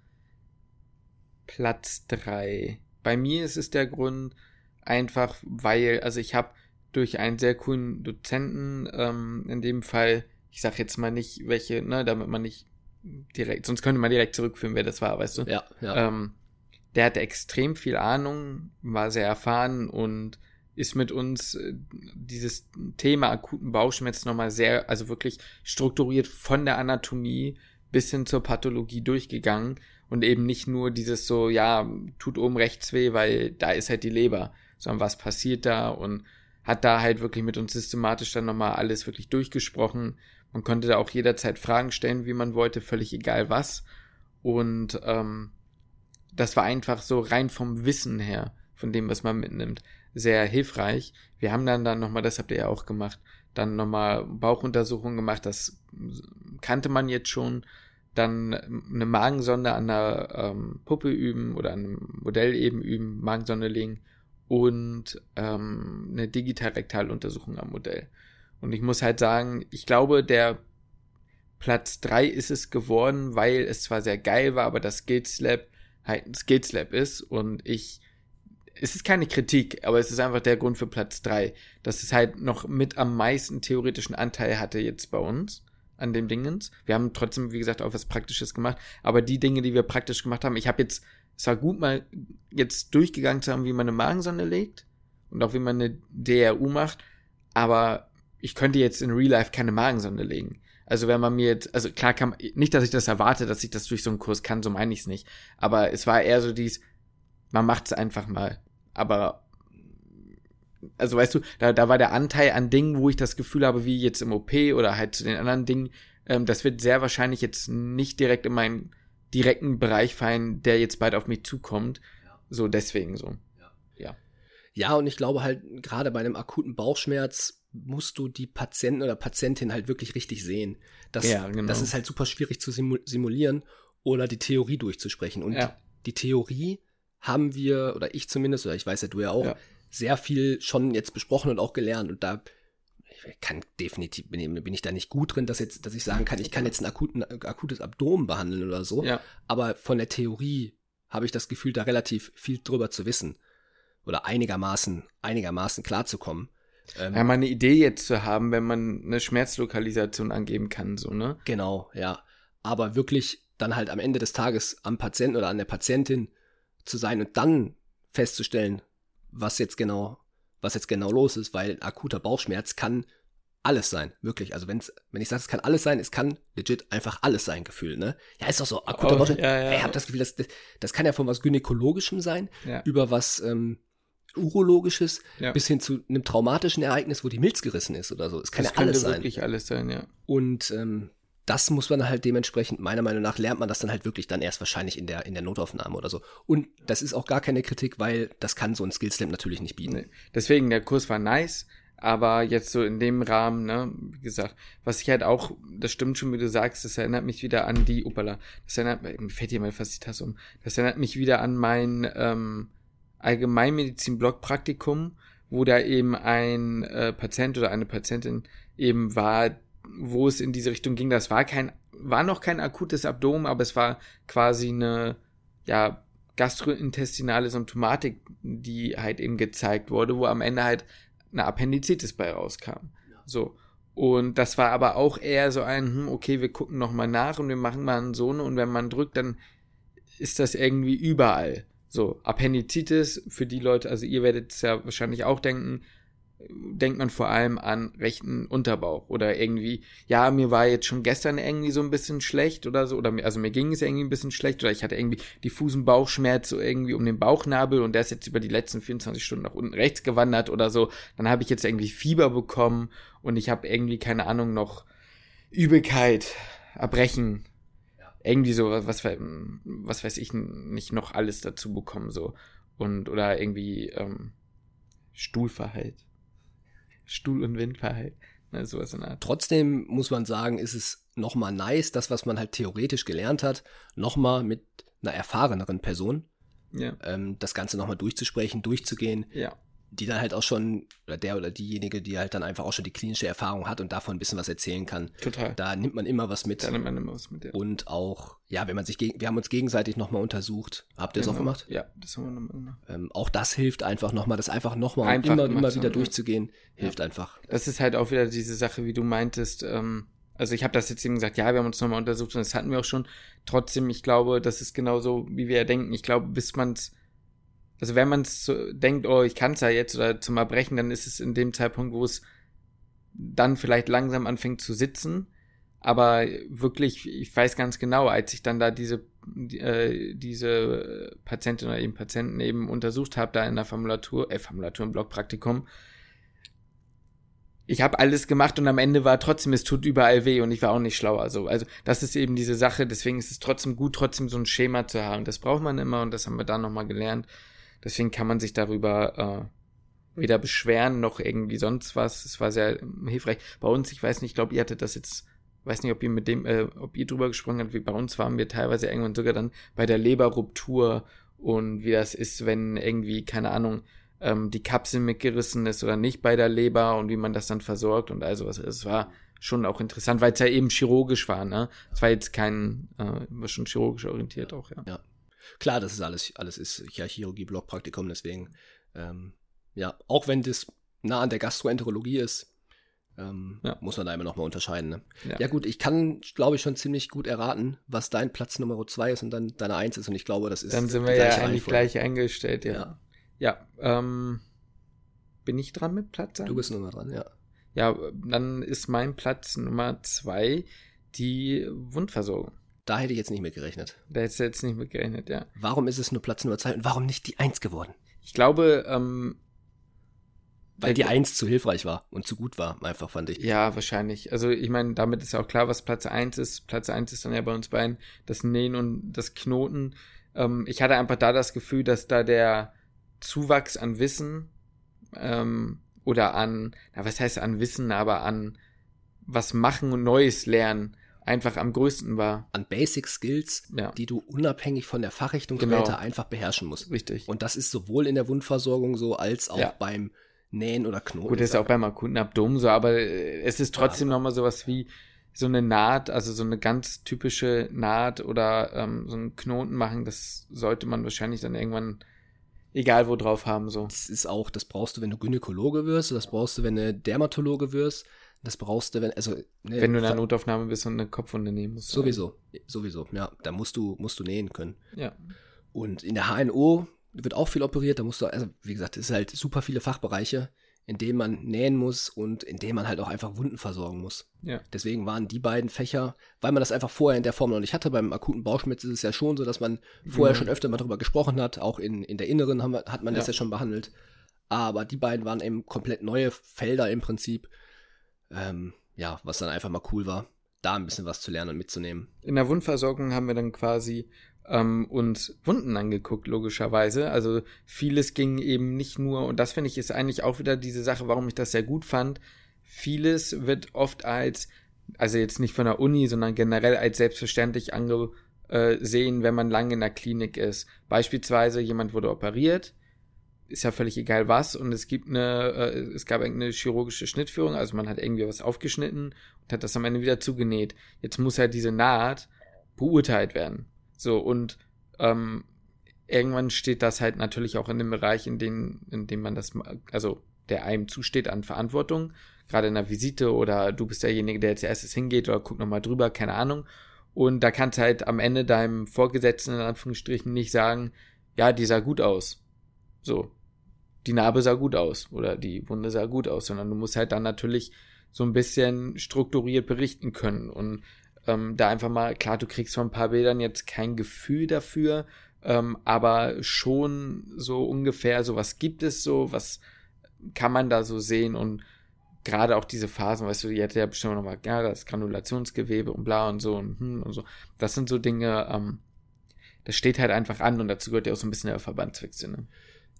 Platz drei. Bei mir ist es der Grund einfach, weil, also ich habe durch einen sehr coolen Dozenten, ähm, in dem Fall, ich sag jetzt mal nicht welche, ne, damit man nicht direkt, sonst könnte man direkt zurückführen, wer das war, weißt du? Ja, ja. Ähm, der hatte extrem viel Ahnung, war sehr erfahren und ist mit uns äh, dieses Thema akuten Bauchschmerz nochmal sehr, also wirklich strukturiert von der Anatomie bis hin zur Pathologie durchgegangen und eben nicht nur dieses so, ja, tut oben rechts weh, weil da ist halt die Leber, sondern was passiert da und hat da halt wirklich mit uns systematisch dann nochmal alles wirklich durchgesprochen. Man konnte da auch jederzeit Fragen stellen, wie man wollte, völlig egal was. Und ähm, das war einfach so rein vom Wissen her, von dem, was man mitnimmt, sehr hilfreich. Wir haben dann dann nochmal, das habt ihr ja auch gemacht, dann nochmal Bauchuntersuchungen gemacht, das kannte man jetzt schon. Dann eine Magensonde an der ähm, Puppe üben oder an einem Modell eben üben, Magensonde legen und ähm, eine Digitalrektaluntersuchung am Modell. Und ich muss halt sagen, ich glaube, der Platz drei ist es geworden, weil es zwar sehr geil war, aber das Skills Lab halt ein Skills Lab ist. Und ich es ist keine Kritik, aber es ist einfach der Grund für Platz drei, dass es halt noch mit am meisten theoretischen Anteil hatte jetzt bei uns an dem Dingens. Wir haben trotzdem, wie gesagt, auch was Praktisches gemacht, aber die Dinge, die wir praktisch gemacht haben, ich habe jetzt, es war gut mal jetzt durchgegangen zu haben, wie man eine Magensonde legt und auch wie man eine DRU macht, aber ich könnte jetzt in Real Life keine Magensonde legen. Also wenn man mir jetzt, also klar kann man, nicht, dass ich das erwarte, dass ich das durch so einen Kurs kann, so meine ich es nicht. Aber es war eher so dies, man macht es einfach mal. Aber, also weißt du, da, da war der Anteil an Dingen, wo ich das Gefühl habe, wie jetzt im OP oder halt zu den anderen Dingen, ähm, das wird sehr wahrscheinlich jetzt nicht direkt in meinen direkten Bereich fallen, der jetzt bald auf mich zukommt. So deswegen so. Ja, und ich glaube halt, gerade bei einem akuten Bauchschmerz musst du die Patienten oder Patientin halt wirklich richtig sehen. Das, Ja, genau. das ist halt super schwierig zu simu simulieren oder die Theorie durchzusprechen. Und Ja. die Theorie haben wir, oder ich zumindest, oder ich weiß ja du ja auch, Ja. sehr viel schon jetzt besprochen und auch gelernt. Und da ich kann definitiv, bin, bin ich da nicht gut drin, dass, jetzt, dass ich sagen kann, ich kann jetzt ein akuten, akutes Abdomen behandeln oder so. Ja. Aber von der Theorie habe ich das Gefühl, da relativ viel drüber zu wissen. Oder einigermaßen, einigermaßen klarzukommen. Ähm, Ja, mal eine Idee jetzt zu haben, wenn man eine Schmerzlokalisation angeben kann, so, ne? Genau, ja. Aber wirklich dann halt am Ende des Tages am Patienten oder an der Patientin zu sein und dann festzustellen, was jetzt genau, was jetzt genau los ist, weil akuter Bauchschmerz kann alles sein, wirklich. Also wenn's, wenn ich sage, es kann alles sein, es kann legit einfach alles sein, Gefühl, ne? Ja, ist doch so, akuter Oh, Bauchschmerz. ja, ja. Ich habe das Gefühl, das, das, das kann ja von was Gynäkologischem sein, Ja. über was ähm, Urologisches, Ja. bis hin zu einem traumatischen Ereignis, wo die Milz gerissen ist oder so. Es kann das ja alles sein. wirklich alles sein, ja. Und ähm, das muss man halt dementsprechend, meiner Meinung nach, lernt man das dann halt wirklich dann erst wahrscheinlich in der, in der Notaufnahme oder so. Und das ist auch gar keine Kritik, weil das kann so ein Skillslam natürlich nicht bieten. Nee. Deswegen, der Kurs war nice, aber jetzt so in dem Rahmen, ne, wie gesagt, was ich halt auch, das stimmt schon, wie du sagst, das erinnert mich wieder an die, upala, das erinnert, mir fällt hier mal fast die Tasse um, das erinnert mich wieder an mein ähm, Allgemeinmedizin-Blog-Praktikum, wo da eben ein äh, Patient oder eine Patientin eben war, wo es in diese Richtung ging. Das war kein, war noch kein akutes Abdomen, aber es war quasi eine, ja, gastrointestinale Symptomatik, die halt eben gezeigt wurde, wo am Ende halt eine Appendizitis bei rauskam. So. Und das war aber auch eher so ein, hm, okay, wir gucken nochmal nach und wir machen mal einen Sohn und wenn man drückt, dann ist das irgendwie überall. So, Appendizitis für die Leute, also ihr werdet es ja wahrscheinlich auch denken, denkt man vor allem an rechten Unterbauch oder irgendwie, ja, mir war jetzt schon gestern irgendwie so ein bisschen schlecht oder so, oder mir, also mir ging es irgendwie ein bisschen schlecht oder ich hatte irgendwie diffusen Bauchschmerz so irgendwie um den Bauchnabel und der ist jetzt über die letzten 24 Stunden nach unten rechts gewandert oder so, dann habe ich jetzt irgendwie Fieber bekommen und ich habe irgendwie, keine Ahnung, noch Übelkeit, Erbrechen, irgendwie so, was, was weiß ich, nicht noch alles dazu bekommen, so. Und, oder irgendwie, ähm, Stuhlverhalt. Stuhl- und Windverhalt. Ne, sowas in der Art. Trotzdem muss man sagen, ist es nochmal nice, das, was man halt theoretisch gelernt hat, nochmal mit einer erfahreneren Person Ja. ähm, das Ganze nochmal durchzusprechen, durchzugehen, Ja. Die dann halt auch schon, oder der oder diejenige, die halt dann einfach auch schon die klinische Erfahrung hat und davon ein bisschen was erzählen kann. Total. Da nimmt man immer was mit. Da nimmt man immer was mit. Ja. Und auch, ja, wenn man sich gegen, wir haben uns gegenseitig nochmal untersucht. Habt ihr das auch Genau. gemacht? Ja, das haben wir nochmal gemacht. Ähm, auch das hilft einfach nochmal, das einfach nochmal Einfach immer, immer wieder haben, ja. durchzugehen, hilft einfach. Das ist halt auch wieder diese Sache, wie du meintest. Ähm, also ich habe das jetzt eben gesagt, ja, wir haben uns nochmal untersucht und das hatten wir auch schon. Trotzdem, ich glaube, das ist genauso, wie wir ja denken. Ich glaube, bis man's, also wenn man es so denkt, oh, ich kann's ja jetzt oder zum Erbrechen, dann ist es in dem Zeitpunkt, wo es dann vielleicht langsam anfängt zu sitzen. Aber wirklich, ich weiß ganz genau, als ich dann da diese die, äh, diese Patientin oder eben Patienten eben untersucht habe, da in der Formulatur, äh, Formulatur im Blockpraktikum, ich habe alles gemacht und am Ende war trotzdem, es tut überall weh und ich war auch nicht schlauer. So. Also das ist eben diese Sache, deswegen ist es trotzdem gut, trotzdem so ein Schema zu haben. Das braucht man immer und das haben wir da nochmal gelernt. Deswegen kann man sich darüber äh, weder beschweren noch irgendwie sonst was. Es war sehr ähm, hilfreich. Bei uns, ich weiß nicht, ich glaube, ihr hattet das jetzt, weiß nicht, ob ihr mit dem, äh, ob ihr drüber gesprochen habt, wie bei uns waren wir teilweise irgendwann sogar dann bei der Leberruptur und wie das ist, wenn irgendwie, keine Ahnung, ähm, die Kapsel mitgerissen ist oder nicht bei der Leber und wie man das dann versorgt und also was. Es war schon auch interessant, weil es ja eben chirurgisch war, ne? Es war jetzt kein, äh, war schon chirurgisch orientiert auch, ja. Klar, das ist alles, alles ist ja Chirurgie, Blockpraktikum, deswegen, ähm, ja, auch wenn das nah an der Gastroenterologie ist, ähm, Ja. muss man da immer nochmal unterscheiden. Ne? Ja. Ja. gut, ich kann, glaube ich, schon ziemlich gut erraten, was dein Platz Nummer zwei ist und dann deine Eins ist und ich glaube, das ist Dann sind wir ja eigentlich gleich eingestellt, ja. Ja. Ja, ähm, bin ich dran mit Platz? Du bist Nummer dran, ja. Ja, dann ist mein Platz Nummer zwei die Wundversorgung. Da hätte ich jetzt nicht mit gerechnet. Da hättest du jetzt nicht mit gerechnet, ja. Warum ist es nur Platz Nummer zwei und warum nicht die Eins geworden? Ich glaube, ähm, Weil die Eins zu hilfreich war und zu gut war, einfach fand ich. ja, wahrscheinlich. Also ich meine, damit ist auch klar, was Platz eins ist. Platz eins ist dann ja bei uns beiden das Nähen und das Knoten. Ähm, ich hatte einfach da das Gefühl, dass da der Zuwachs an Wissen ähm, oder an, na, was heißt an Wissen, aber an was machen und Neues lernen einfach am größten war. An Basic Skills, Ja. die du unabhängig von der Fachrichtung Genau. später einfach beherrschen musst. Richtig. Und das ist sowohl in der Wundversorgung so, als auch Ja. beim Nähen oder Knoten. Gut, ist auch beim akuten Abdomen so, aber äh, es ist trotzdem nochmal sowas wie so eine Naht, also so eine ganz typische Naht oder ähm, so einen Knoten machen, das sollte man wahrscheinlich dann irgendwann egal wo drauf haben, so. Das ist auch, das brauchst du, wenn du Gynäkologe wirst, das brauchst du, wenn du Dermatologe wirst, das brauchst du, wenn, also, ne, Wenn du in der Notaufnahme bist und eine Kopfwunde nehmen musst. Sowieso, sowieso, ja, da musst du, musst du nähen können. Ja. Und in der HNO wird auch viel operiert, da musst du, also wie gesagt, es ist halt super viele Fachbereiche, in denen man nähen muss und in denen man halt auch einfach Wunden versorgen muss. Ja. Deswegen waren die beiden Fächer, weil man das einfach vorher in der Form noch nicht hatte, beim akuten Bauchschmerz ist es ja schon so, dass man vorher Mhm. schon öfter mal darüber gesprochen hat, auch in, in der Inneren wir, hat man das Ja. ja schon behandelt. Aber die beiden waren eben komplett neue Felder im Prinzip. Ähm, ja, was dann einfach mal cool war, da ein bisschen was zu lernen und mitzunehmen. In der Wundversorgung haben wir dann quasi ähm, uns Wunden angeguckt, logischerweise. Also vieles ging eben nicht nur, und das finde ich ist eigentlich auch wieder diese Sache, warum ich das sehr gut fand. Vieles wird oft als, also jetzt nicht von der Uni, sondern generell als selbstverständlich angesehen, wenn man lange in der Klinik ist. Beispielsweise jemand wurde operiert ist ja völlig egal was und es gibt eine, äh, es gab eine chirurgische Schnittführung, also man hat irgendwie was aufgeschnitten und hat das am Ende wieder zugenäht. Jetzt muss halt diese Naht beurteilt werden. So und ähm, irgendwann steht das halt natürlich auch in dem Bereich, in dem, in dem man das, also der einem zusteht an Verantwortung, gerade in einer Visite oder du bist derjenige, der als erstes hingeht oder guckt nochmal drüber, keine Ahnung. Und da kannst du halt am Ende deinem Vorgesetzten in Anführungsstrichen nicht sagen, ja, die sah gut aus. So. Die Narbe sah gut aus oder die Wunde sah gut aus, sondern du musst halt dann natürlich so ein bisschen strukturiert berichten können und ähm, da einfach mal, klar, du kriegst von ein paar Bildern jetzt kein Gefühl dafür, ähm, aber schon so ungefähr, so was gibt es so, was kann man da so sehen und gerade auch diese Phasen, weißt du, die hätte ja bestimmt nochmal, ja, das Granulationsgewebe und bla und so und, hm und so. Das sind so Dinge, ähm, das steht halt einfach an und dazu gehört ja auch so ein bisschen der Verbandswechsel, ne?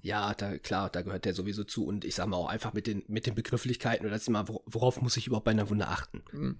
Ja, da, klar, da gehört der sowieso zu und ich sag mal auch einfach mit den, mit den Begrifflichkeiten oder das immer, worauf muss ich überhaupt bei einer Wunde achten? Mhm.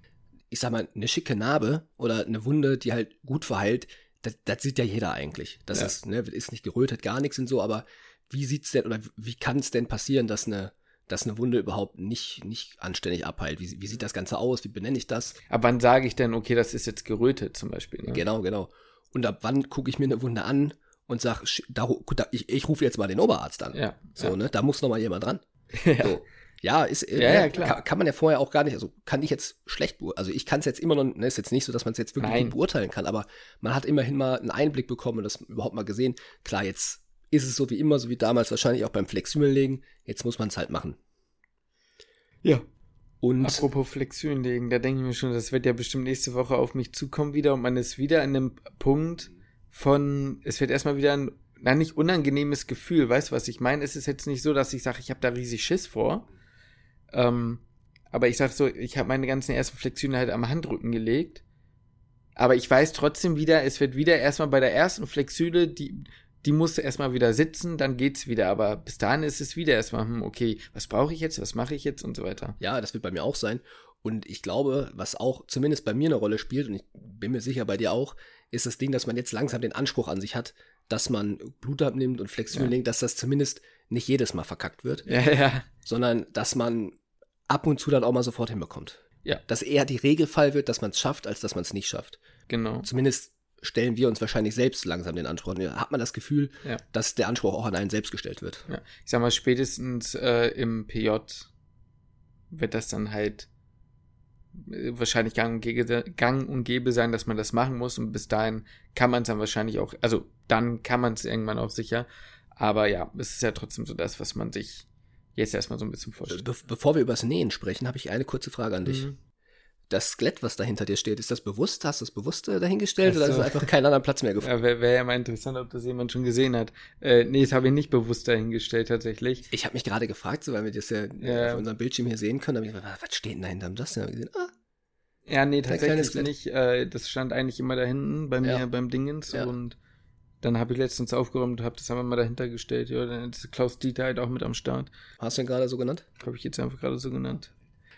Ich sag mal, eine schicke Narbe oder eine Wunde, die halt gut verheilt, das, das sieht ja jeder eigentlich. Das ja. ist, ne, ist nicht gerötet, gar nichts und so, aber wie sieht's denn oder wie kann es denn passieren, dass eine, dass eine Wunde überhaupt nicht, nicht anständig abheilt? Wie, wie sieht das Ganze aus? Wie benenne ich das? Aber wann sage ich denn, okay, das ist jetzt gerötet zum Beispiel? Ne? Genau, genau. Und ab wann gucke ich mir eine Wunde an und sage, da, da, ich, ich rufe jetzt mal den Oberarzt an. Ja. So, ja. ne? Da muss noch mal jemand dran. ja. So. Ja, ist, ja, ja, ne, klar. Kann, kann, man ja vorher auch gar nicht, also kann ich jetzt schlecht beurteilen. Also ich kann es jetzt immer noch, ne, ist jetzt nicht so, dass man es jetzt wirklich beurteilen kann, aber man hat immerhin mal einen Einblick bekommen und das überhaupt mal gesehen. Klar, jetzt ist es so wie immer, so wie damals wahrscheinlich auch beim Flexümeln Jetzt muss man es halt machen. Ja. Und Apropos Flexümeln da denke ich mir schon, das wird ja bestimmt nächste Woche auf mich zukommen wieder und man ist wieder in einem Punkt von, es wird erstmal wieder ein, na nicht unangenehmes Gefühl, weißt du, was ich meine? Es ist jetzt nicht so, dass ich sage, ich habe da riesig Schiss vor. Ähm, aber ich sag so, ich habe meine ganzen ersten Flexionen halt am Handrücken gelegt. Aber ich weiß trotzdem wieder, es wird wieder erstmal bei der ersten Flexüle, die die muss erstmal wieder sitzen, dann geht's wieder. Aber bis dahin ist es wieder erstmal, hm, okay, was brauche ich jetzt, was mache ich jetzt und so weiter. Ja, das wird bei mir auch sein. Und ich glaube, was auch zumindest bei mir eine Rolle spielt, und ich bin mir sicher bei dir auch, ist das Ding, dass man jetzt langsam den Anspruch an sich hat, dass man Blut abnimmt und Flexion ja. dass das zumindest nicht jedes Mal verkackt wird. Ja, ja. Sondern dass man ab und zu dann auch mal sofort hinbekommt. Ja. Dass eher die Regelfall wird, dass man es schafft, als dass man es nicht schafft. Genau. Zumindest stellen wir uns wahrscheinlich selbst langsam den Anspruch. Und hat man das Gefühl, ja. dass der Anspruch auch an einen selbst gestellt wird. Ja. Ich sag mal, spätestens äh, im PJ wird das dann halt wahrscheinlich gang und, gäbe, gang und gäbe sein, dass man das machen muss. Und bis dahin kann man es dann wahrscheinlich auch, also dann kann man es irgendwann auch sicher. Aber ja, es ist ja trotzdem so das, was man sich jetzt erstmal so ein bisschen vorstellt. Be bevor wir über das Nähen sprechen, habe ich eine kurze Frage an dich. Mhm das Skelett, was da hinter dir steht, ist das bewusst? Hast du das bewusst äh, dahingestellt so. oder ist es einfach keinen anderen Platz mehr gefunden? Ja, Wäre wär ja mal interessant, ob das jemand schon gesehen hat. Äh, nee, das habe ich nicht bewusst dahingestellt tatsächlich. Ich habe mich gerade gefragt, so, weil wir das ja, ja. auf unserem Bildschirm hier sehen können, habe ich gedacht, was steht denn da hinter das? Denn? Gesehen, ah, ja, nee, tatsächlich nicht. Äh, das stand eigentlich immer da hinten bei mir ja. beim Dingens ja. und dann habe ich letztens aufgeräumt und habe das einfach mal dahinter gestellt. Ja, dann ist Klaus Dieter halt auch mit am Start. Hast du ihn gerade so genannt? Habe ich jetzt einfach gerade so genannt.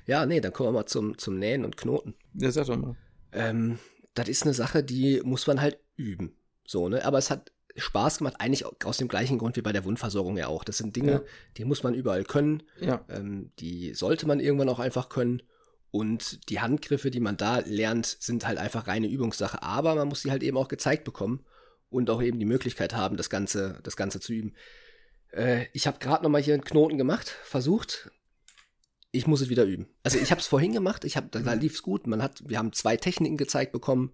Ja, nee, dann kommen wir mal zum, zum Nähen und Knoten. Ja, sag doch mal. Ähm, das ist eine Sache, die muss man halt üben. So, ne? Aber es hat Spaß gemacht, eigentlich aus dem gleichen Grund wie bei der Wundversorgung ja auch. Das sind Dinge, ja. die muss man überall können. Ja. Ähm, die sollte man irgendwann auch einfach können. Und die Handgriffe, die man da lernt, sind halt einfach reine Übungssache. Aber man muss sie halt eben auch gezeigt bekommen und auch eben die Möglichkeit haben, das Ganze, das Ganze zu üben. Äh, ich habe gerade noch mal hier einen Knoten gemacht, versucht ich muss es wieder üben. Also ich habe es vorhin gemacht, ich habe, da mhm. lief es gut. Man hat, wir haben zwei Techniken gezeigt bekommen,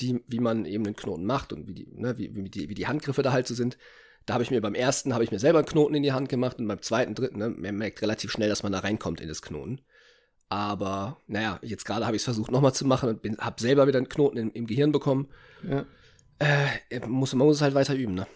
die, wie man eben den Knoten macht und wie die, ne, wie, wie die, wie die Handgriffe da halt so sind. Da habe ich mir beim ersten habe ich mir selber einen Knoten in die Hand gemacht und beim zweiten, dritten, ne, man merkt relativ schnell, dass man da reinkommt in das Knoten. Aber naja, jetzt gerade habe ich es versucht nochmal zu machen und habe selber wieder einen Knoten im, im Gehirn bekommen. Ja. Äh, muss, man muss es halt weiter üben, ne?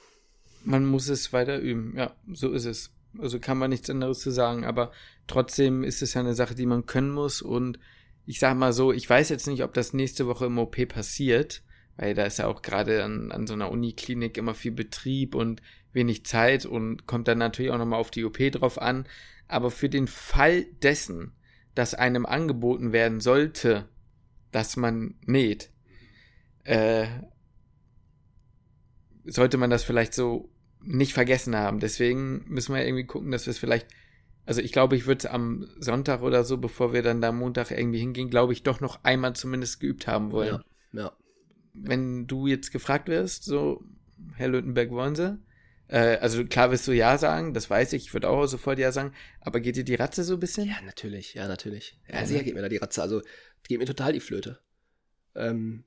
Man muss es weiter üben, ja, so ist es. Also kann man nichts anderes zu sagen, aber trotzdem ist es ja eine Sache, die man können muss und ich sag mal so, ich weiß jetzt nicht, ob das nächste Woche im OP passiert, weil da ist ja auch gerade an, an so einer Uniklinik immer viel Betrieb und wenig Zeit und kommt dann natürlich auch nochmal auf die OP drauf an. Aber für den Fall dessen, dass einem angeboten werden sollte, dass man näht, äh, sollte man das vielleicht so nicht vergessen haben. Deswegen müssen wir irgendwie gucken, dass wir es vielleicht, also ich glaube, ich würde es am Sonntag oder so, bevor wir dann da Montag irgendwie hingehen, glaube ich, doch noch einmal zumindest geübt haben wollen. Ja, ja. Wenn du jetzt gefragt wirst, so, Herr Lüttenberg, wollen Sie? Äh, also klar wirst du Ja sagen, das weiß ich, ich würde auch sofort Ja sagen, aber geht dir die Ratze so ein bisschen? Ja, natürlich, ja, natürlich. Ja, Ja, sicher ne? geht mir da die Ratze. Also, geht mir total die Flöte. Ähm,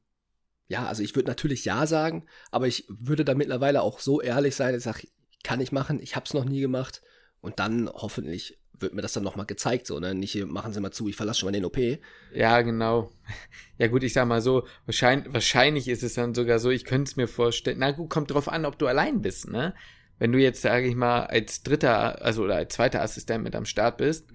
ja, also ich würde natürlich Ja sagen, aber ich würde da mittlerweile auch so ehrlich sein, ich sage, kann ich machen, ich habe es noch nie gemacht. Und dann hoffentlich wird mir das dann nochmal gezeigt, so, ne? Nicht machen Sie mal zu, ich verlasse schon mal den OP. Ja, genau. Ja gut, ich sag mal so, wahrscheinlich, wahrscheinlich ist es dann sogar so, ich könnte es mir vorstellen, na gut, kommt drauf an, ob du allein bist, ne? Wenn du jetzt, sage ich mal, als dritter, also oder als zweiter Assistent mit am Start bist,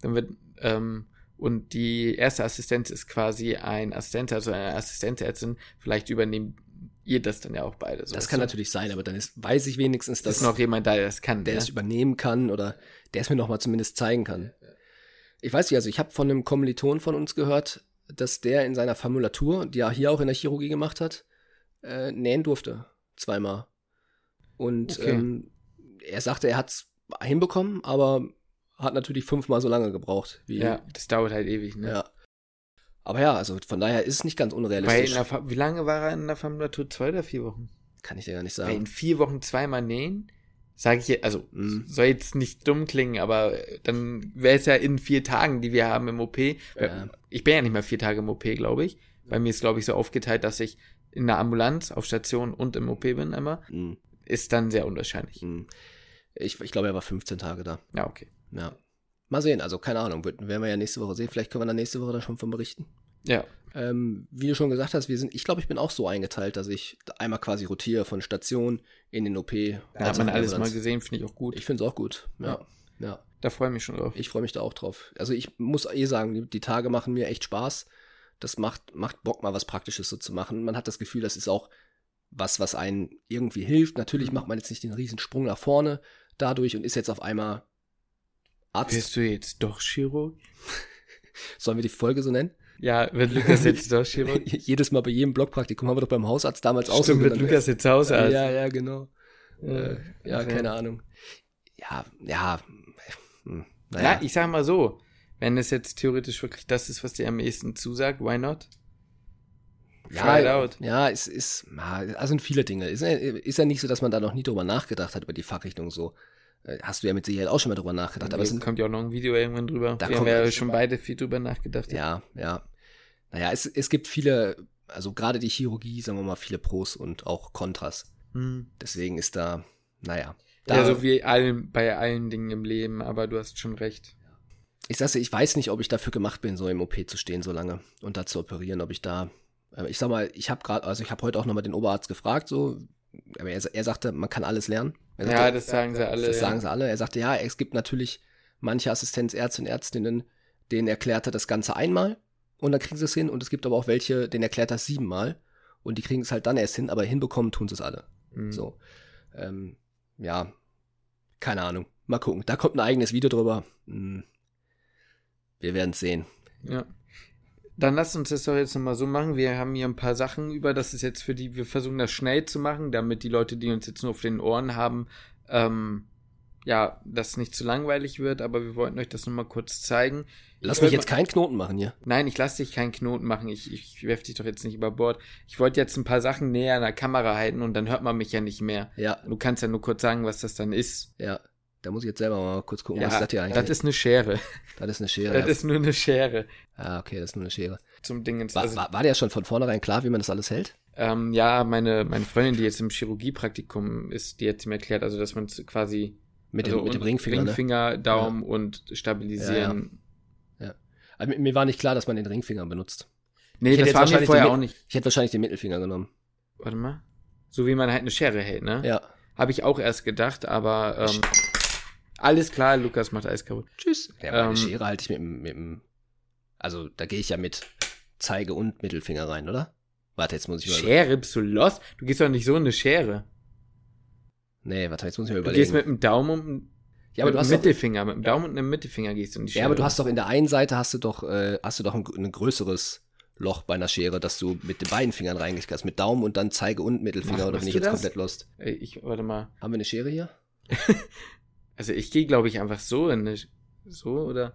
dann wird, ähm, und die erste Assistenz ist quasi ein Assistent, also eine Assistenzärztin, vielleicht übernehmen ihr das dann ja auch beide. So Das kann natürlich sein, aber dann ist, weiß ich wenigstens, dass dass ist noch jemand da, der das kann. der ne? es übernehmen kann oder der es mir nochmal zumindest zeigen kann. Ich weiß nicht, also ich habe von einem Kommiliton von uns gehört, dass der in seiner Formulatur, die er hier auch in der Chirurgie gemacht hat, äh, nähen durfte. Zweimal. Und Okay. ähm, er sagte, er hat es hinbekommen, aber hat natürlich fünfmal so lange gebraucht. Wie, ja, das dauert halt ewig, ne? ja. Aber ja, also von daher ist es nicht ganz Weil unrealistisch. wie lange war er in der Formulatur? Zwei oder vier Wochen? Kann ich dir gar nicht Weil sagen. in vier Wochen zweimal nähen, sage ich, je- also Mhm. soll jetzt nicht dumm klingen, aber dann wäre es ja in vier Tagen, die wir haben im OP. Ja. Ich bin ja nicht mehr vier Tage im OP, glaube ich. Bei mir ist, glaube ich, so aufgeteilt, dass ich in der Ambulanz, auf Station und im OP bin immer. Mhm. Ist dann sehr unwahrscheinlich. Mhm. Ich, ich glaube, er war 15 Tage da. Ja, okay. Ja. Mal sehen, also keine Ahnung, werden wir ja nächste Woche sehen. Vielleicht können wir dann nächste Woche da schon von berichten. Ja, Ähm, wie du schon gesagt hast, wir sind, ich glaube, ich bin auch so eingeteilt, dass ich einmal quasi rotiere von Station in den OP. da hat man alles mal gesehen, finde ich auch gut. Ich finde es auch gut. Ja. ja. da freue ich mich schon drauf. Ich freue mich da auch drauf. Also ich muss eh sagen, die, die Tage machen mir echt Spaß. Das macht, macht Bock, mal was Praktisches so zu machen. Man hat das Gefühl, das ist auch was, was einen irgendwie hilft. Natürlich Mhm. macht man jetzt nicht den riesen Sprung nach vorne dadurch und ist jetzt auf einmal Arzt. Bist du jetzt doch Chirurg? Sollen wir die Folge so nennen? Ja, wird Lukas jetzt doch Chirurg? Jedes Mal bei jedem Blockpraktikum haben wir doch beim Hausarzt damals auch so Stimmt, wird. Lukas jetzt Hausarzt? Ja, ja, genau. Äh, ja, Okay. keine Ahnung. Ja, ja. Hm, Ja, naja. ich sag mal so, wenn es jetzt theoretisch wirklich das ist, was dir am ehesten zusagt, why not? Try it out. Ja, es ist, ja, also sind viele Dinge. Ist ja, ist ja nicht so, dass man da noch nie drüber nachgedacht hat, über die Fachrichtung so. Äh, Hast du ja mit Sicherheit auch schon mal drüber nachgedacht. Aber da es kommt ja auch noch ein Video irgendwann drüber. Da wir haben kommt ja schon beide viel drüber nachgedacht. ja, ja. Naja, es, es gibt viele, also gerade die Chirurgie, sagen wir mal, viele Pros und auch Kontras. Hm. Deswegen ist da, naja. Ja, Da, so wie allen, bei allen Dingen im Leben, aber du hast schon recht. ich sag's dir, ich weiß nicht, ob ich dafür gemacht bin, so im OP zu stehen so lange und da zu operieren, ob ich da, äh, ich sag mal, ich habe gerade, also ich habe heute auch nochmal den Oberarzt gefragt, so, aber er, er sagte, man kann alles lernen. Er sagte, Ja, das sagen sie alle. das sagen sie alle. Er sagte, ja, es gibt natürlich manche Assistenzärzte und Ärztinnen, denen erklärt er das Ganze einmal und dann kriegen sie es hin und es gibt aber auch welche, denen erklärt er das siebenmal und die kriegen es halt dann erst hin, aber hinbekommen tun sie es alle. Hm. So, ähm, ja, keine Ahnung. Mal gucken. Da kommt ein eigenes Video drüber. Hm. Wir werden es sehen. Ja. Dann lass uns das doch jetzt nochmal so machen. Wir haben hier ein paar Sachen über, das ist jetzt für die, wir versuchen das schnell zu machen, damit die Leute, die uns jetzt nur auf den Ohren haben, ähm, ja, das nicht zu langweilig wird, aber wir wollten euch das nochmal kurz zeigen. Lass Ich mich jetzt keinen Knoten machen hier. Nein, ich lasse dich keinen Knoten machen. Ich, ich werf dich doch jetzt nicht über Bord. Ich wollte jetzt ein paar Sachen näher an der Kamera halten und dann hört man mich ja nicht mehr. Ja, Du kannst ja nur kurz sagen, was das dann ist. ja. Da muss ich jetzt selber mal kurz gucken, ja, was ist das hier eigentlich das ist eine Schere. Das ist eine Schere. Das ja. ist nur eine Schere ah, okay, das ist nur eine Schere. zum Dingens. War, Also, war, war dir schon von vornherein klar, wie man das alles hält? ähm, ja, meine, meine Freundin, die jetzt im Chirurgiepraktikum ist, die hat mir erklärt, also dass man es quasi Mit, also dem, mit dem und- Ringfinger, ne? Ringfinger, Daumen und stabilisieren. Also, mir- war nicht klar, dass man den Ringfinger benutzt. Nee, Ich das war mir wahrscheinlich vorher auch nicht. Ich hätte wahrscheinlich den Mittelfinger genommen. Warte mal. So wie man halt eine Schere hält, ne? Ja. Habe ich auch erst gedacht, aber ähm, alles klar, Lukas macht alles kaputt. Tschüss. Ja, meine Ähm, Schere halte ich mit, dem- mit dem. Also, da gehe ich ja mit Zeige und Mittelfinger rein, oder? Warte, jetzt muss ich mal. Schere, bist du los? Du gehst doch nicht so in eine Schere. Nee, warte, jetzt muss ich mal Du gehst überlegen. mit dem Daumen und ja, aber mit du hast dem doch, Mittelfinger, mit dem Daumen und einem Mittelfinger gehst du in die Schere. ja, aber du hast doch in der einen Seite hast du doch, äh, hast du doch ein, ein größeres Loch bei einer Schere, dass du mit den beiden Fingern reingehen kannst. Mit Daumen und dann Zeige und Mittelfinger, Mach- oder bin ich jetzt das? komplett lost? Ich, warte mal. Haben wir eine Schere hier? Also ich gehe, glaube ich, einfach so in eine, so, oder?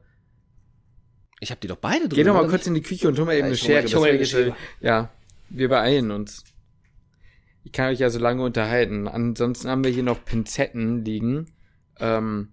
Ich habe die doch beide drin. Geh doch mal kurz in die Küche und hol mal eben Ja, eine ich hol mal- Schere. ich hol Ja, wir beeilen uns. Ich kann euch ja so lange unterhalten. Ansonsten haben wir hier noch Pinzetten liegen. Ähm,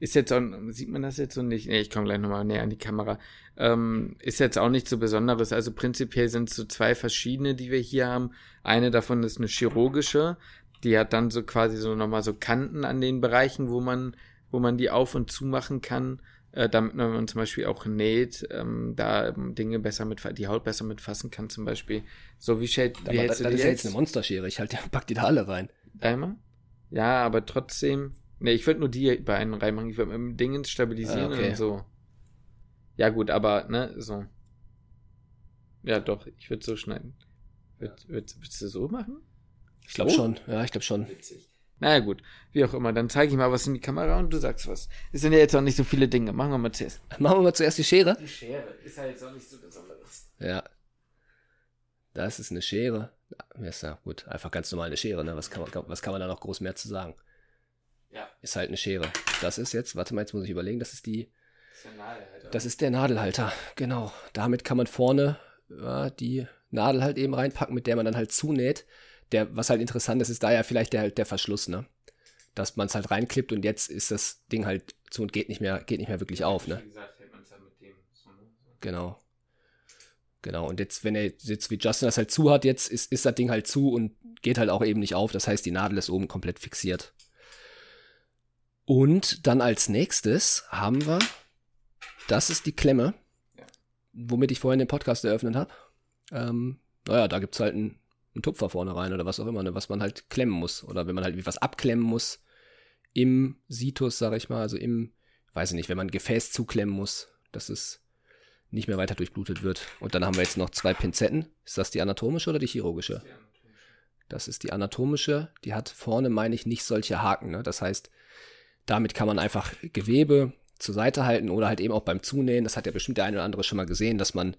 ist jetzt auch, sieht man das jetzt so nicht? Nee, ich komme gleich nochmal näher an die Kamera. Ähm, ist jetzt auch nichts so Besonderes. Also prinzipiell sind es so zwei verschiedene, die wir hier haben. Eine davon ist eine chirurgische. Die hat dann so quasi so nochmal so Kanten an den Bereichen, wo man, wo man die auf und zu machen kann, äh, damit man zum Beispiel auch näht, ähm, da ähm, Dinge besser mit, die Haut besser mitfassen kann, zum Beispiel. So wie Shade, wie das, hältst du das ist jetzt? jetzt eine Monsterschere. Ich halt, pack die da alle rein. Einmal? Ja, aber trotzdem. Ne, ich würde nur die bei einem reinmachen. Ich würde mit dem Dingens stabilisieren Ah, okay. und so. Ja, gut, aber, ne, so. Ja, doch, ich würde so schneiden. Würd, würd, würdest du so machen? Ich glaube So? schon. Ja, ich glaube schon. Witzig. Naja, gut. Wie auch immer. Dann zeige ich mal was in die Kamera und du sagst was. Es sind ja jetzt auch nicht so viele Dinge. Machen wir mal zuerst. Machen wir mal zuerst die Schere. Die Schere ist halt jetzt auch nicht so besonderes. Ja. Das ist eine Schere. Ja, ist ja gut. Einfach ganz normal eine Schere, ne? Was kann man, was kann man da noch groß mehr zu sagen? Ja. Ist halt eine Schere. Das ist jetzt, warte mal, jetzt muss ich überlegen, das ist die, Das ist ja nahe, Alter. das ist der Nadelhalter. Genau. Damit kann man vorne ja, die Nadel halt eben reinpacken, mit der man dann halt zunäht. Der, was halt interessant ist, ist da ja vielleicht der, der Verschluss, ne? Dass man es halt reinklippt und jetzt ist das Ding halt zu und geht nicht mehr, geht nicht mehr wirklich auf, ne? Wie gesagt, hält man es ja mit dem so, ne? Genau. Genau. Und jetzt, wenn er jetzt wie Justin das halt zu hat, jetzt ist, ist das Ding halt zu und geht halt auch eben nicht auf. Das heißt, die Nadel ist oben komplett fixiert. Und dann als nächstes haben wir, das ist die Klemme, womit ich vorhin den Podcast eröffnet habe. Ähm, naja, da gibt's halt einen, einen Tupfer vorne rein oder was auch immer, ne, was man halt klemmen muss. Oder wenn man halt was abklemmen muss im Situs, sag ich mal, also im, weiß ich nicht, wenn man ein Gefäß zuklemmen muss, dass es nicht mehr weiter durchblutet wird. Und dann haben wir jetzt noch zwei Pinzetten. Ist das die anatomische oder die chirurgische? Das ist die anatomische. Die hat vorne, meine ich, nicht solche Haken. Ne? Das heißt, damit kann man einfach Gewebe zur Seite halten oder halt eben auch beim Zunähen. Das hat ja bestimmt der eine oder andere schon mal gesehen, dass man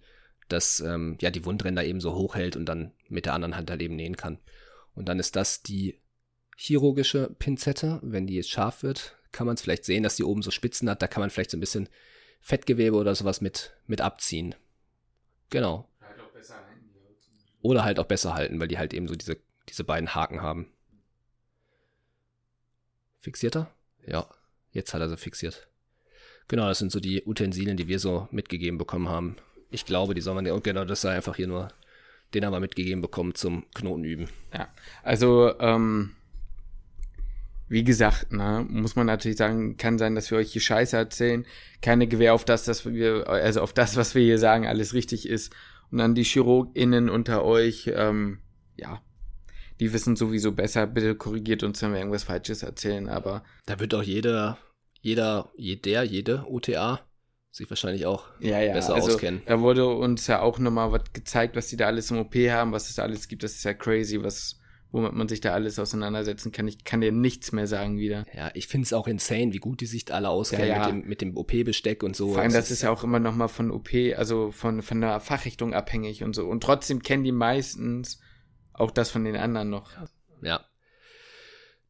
das, ähm, ja, die Wundränder eben so hochhält und dann mit der anderen Hand halt eben nähen kann. Und dann ist das die chirurgische Pinzette. Wenn die jetzt scharf wird, kann man es vielleicht sehen, dass die oben so Spitzen hat. Da kann man vielleicht so ein bisschen Fettgewebe oder sowas mit, mit abziehen. Genau. Oder halt auch besser halten, weil die halt eben so diese, diese beiden Haken haben. Fixiert er? Ja, jetzt hat er sie fixiert. Genau, das sind so die Utensilien, die wir so mitgegeben bekommen haben. Ich glaube, die soll man, und genau, das sei einfach hier nur, den haben wir mitgegeben bekommen zum Knoten üben. Ja, also, ähm, wie gesagt, ne, muss man natürlich sagen, kann sein, dass wir euch hier Scheiße erzählen. Keine Gewähr auf das, dass wir, also auf das, was wir hier sagen, alles richtig ist. Und dann die ChirurgInnen unter euch, ähm, ja, die wissen sowieso besser. Bitte korrigiert uns, wenn wir irgendwas Falsches erzählen, aber Da wird auch jeder, jeder, jeder, jede OTA sich wahrscheinlich auch ja, ja, besser also, auskennen. Da wurde uns ja auch nochmal was gezeigt, was die da alles im OP haben, was es da alles gibt. Das ist ja crazy, was, womit man sich da alles auseinandersetzen kann. Ich kann dir nichts mehr sagen wieder. Ja, ich finde es auch insane, wie gut die sich da alle auskennen Ja, ja. mit dem, mit dem OP-Besteck und so. Vor allem, Das das ist ja auch immer noch mal von OP, also von, von der Fachrichtung abhängig und so. Und trotzdem kennen die meistens auch das von den anderen noch. Ja.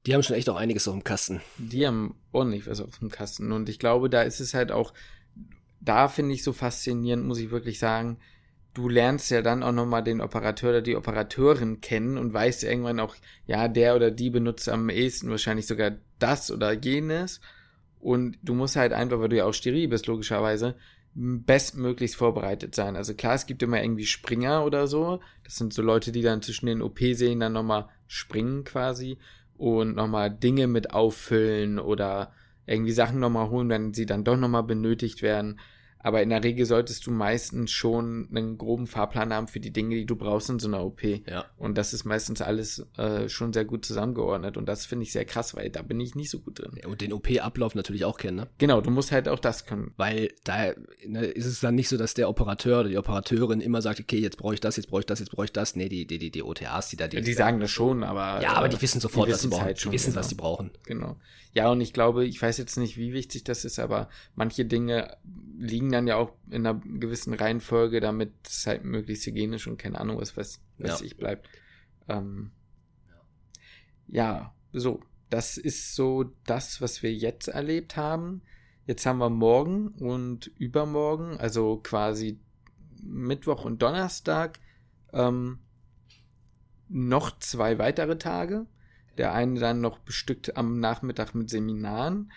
Die haben schon echt auch einiges auf dem Kasten. Die haben ordentlich was auf dem Kasten. Und ich glaube, da ist es halt auch, da finde ich so faszinierend, muss ich wirklich sagen, du lernst ja dann auch nochmal den Operateur oder die Operateurin kennen und weißt irgendwann auch, ja, der oder die benutzt am ehesten wahrscheinlich sogar das oder jenes. Und du musst halt einfach, weil du ja auch steril bist, logischerweise, bestmöglichst vorbereitet sein. Also klar, es gibt immer irgendwie Springer oder so. Das sind so Leute, die dann zwischen den OP-Sälen dann nochmal springen quasi und nochmal Dinge mit auffüllen oder irgendwie Sachen nochmal holen, wenn sie dann doch nochmal benötigt werden. Aber in der Regel solltest du meistens schon einen groben Fahrplan haben für die Dinge, die du brauchst in so einer OP. Ja. Und das ist meistens alles äh, schon sehr gut zusammengeordnet. Und das finde ich sehr krass, weil da bin ich nicht so gut drin. Und den OP-Ablauf natürlich auch kennen, ne? Genau, du musst halt auch das können. Weil da ne, ist es dann nicht so, dass der Operateur oder die Operateurin immer sagt, okay, jetzt brauche ich das, jetzt brauche ich das, jetzt brauche ich das. Nee, die, die, die, die OTAs, die da die, Die sagen das schon, aber. Ja, aber äh, die wissen sofort, was sie brauchen. halt schon, die wissen, genau. was die brauchen. Genau. Ja, und ich glaube, ich weiß jetzt nicht, wie wichtig das ist, aber manche Dinge liegen kriegen dann ja auch in einer gewissen Reihenfolge, damit es halt möglichst hygienisch und keine Ahnung was, was, was Ja. ich bleibt. Ähm, ja, so. Das ist so das, was wir jetzt erlebt haben. Jetzt haben wir morgen und übermorgen, also quasi Mittwoch und Donnerstag, ähm, noch zwei weitere Tage. Der eine dann noch bestückt am Nachmittag mit Seminaren.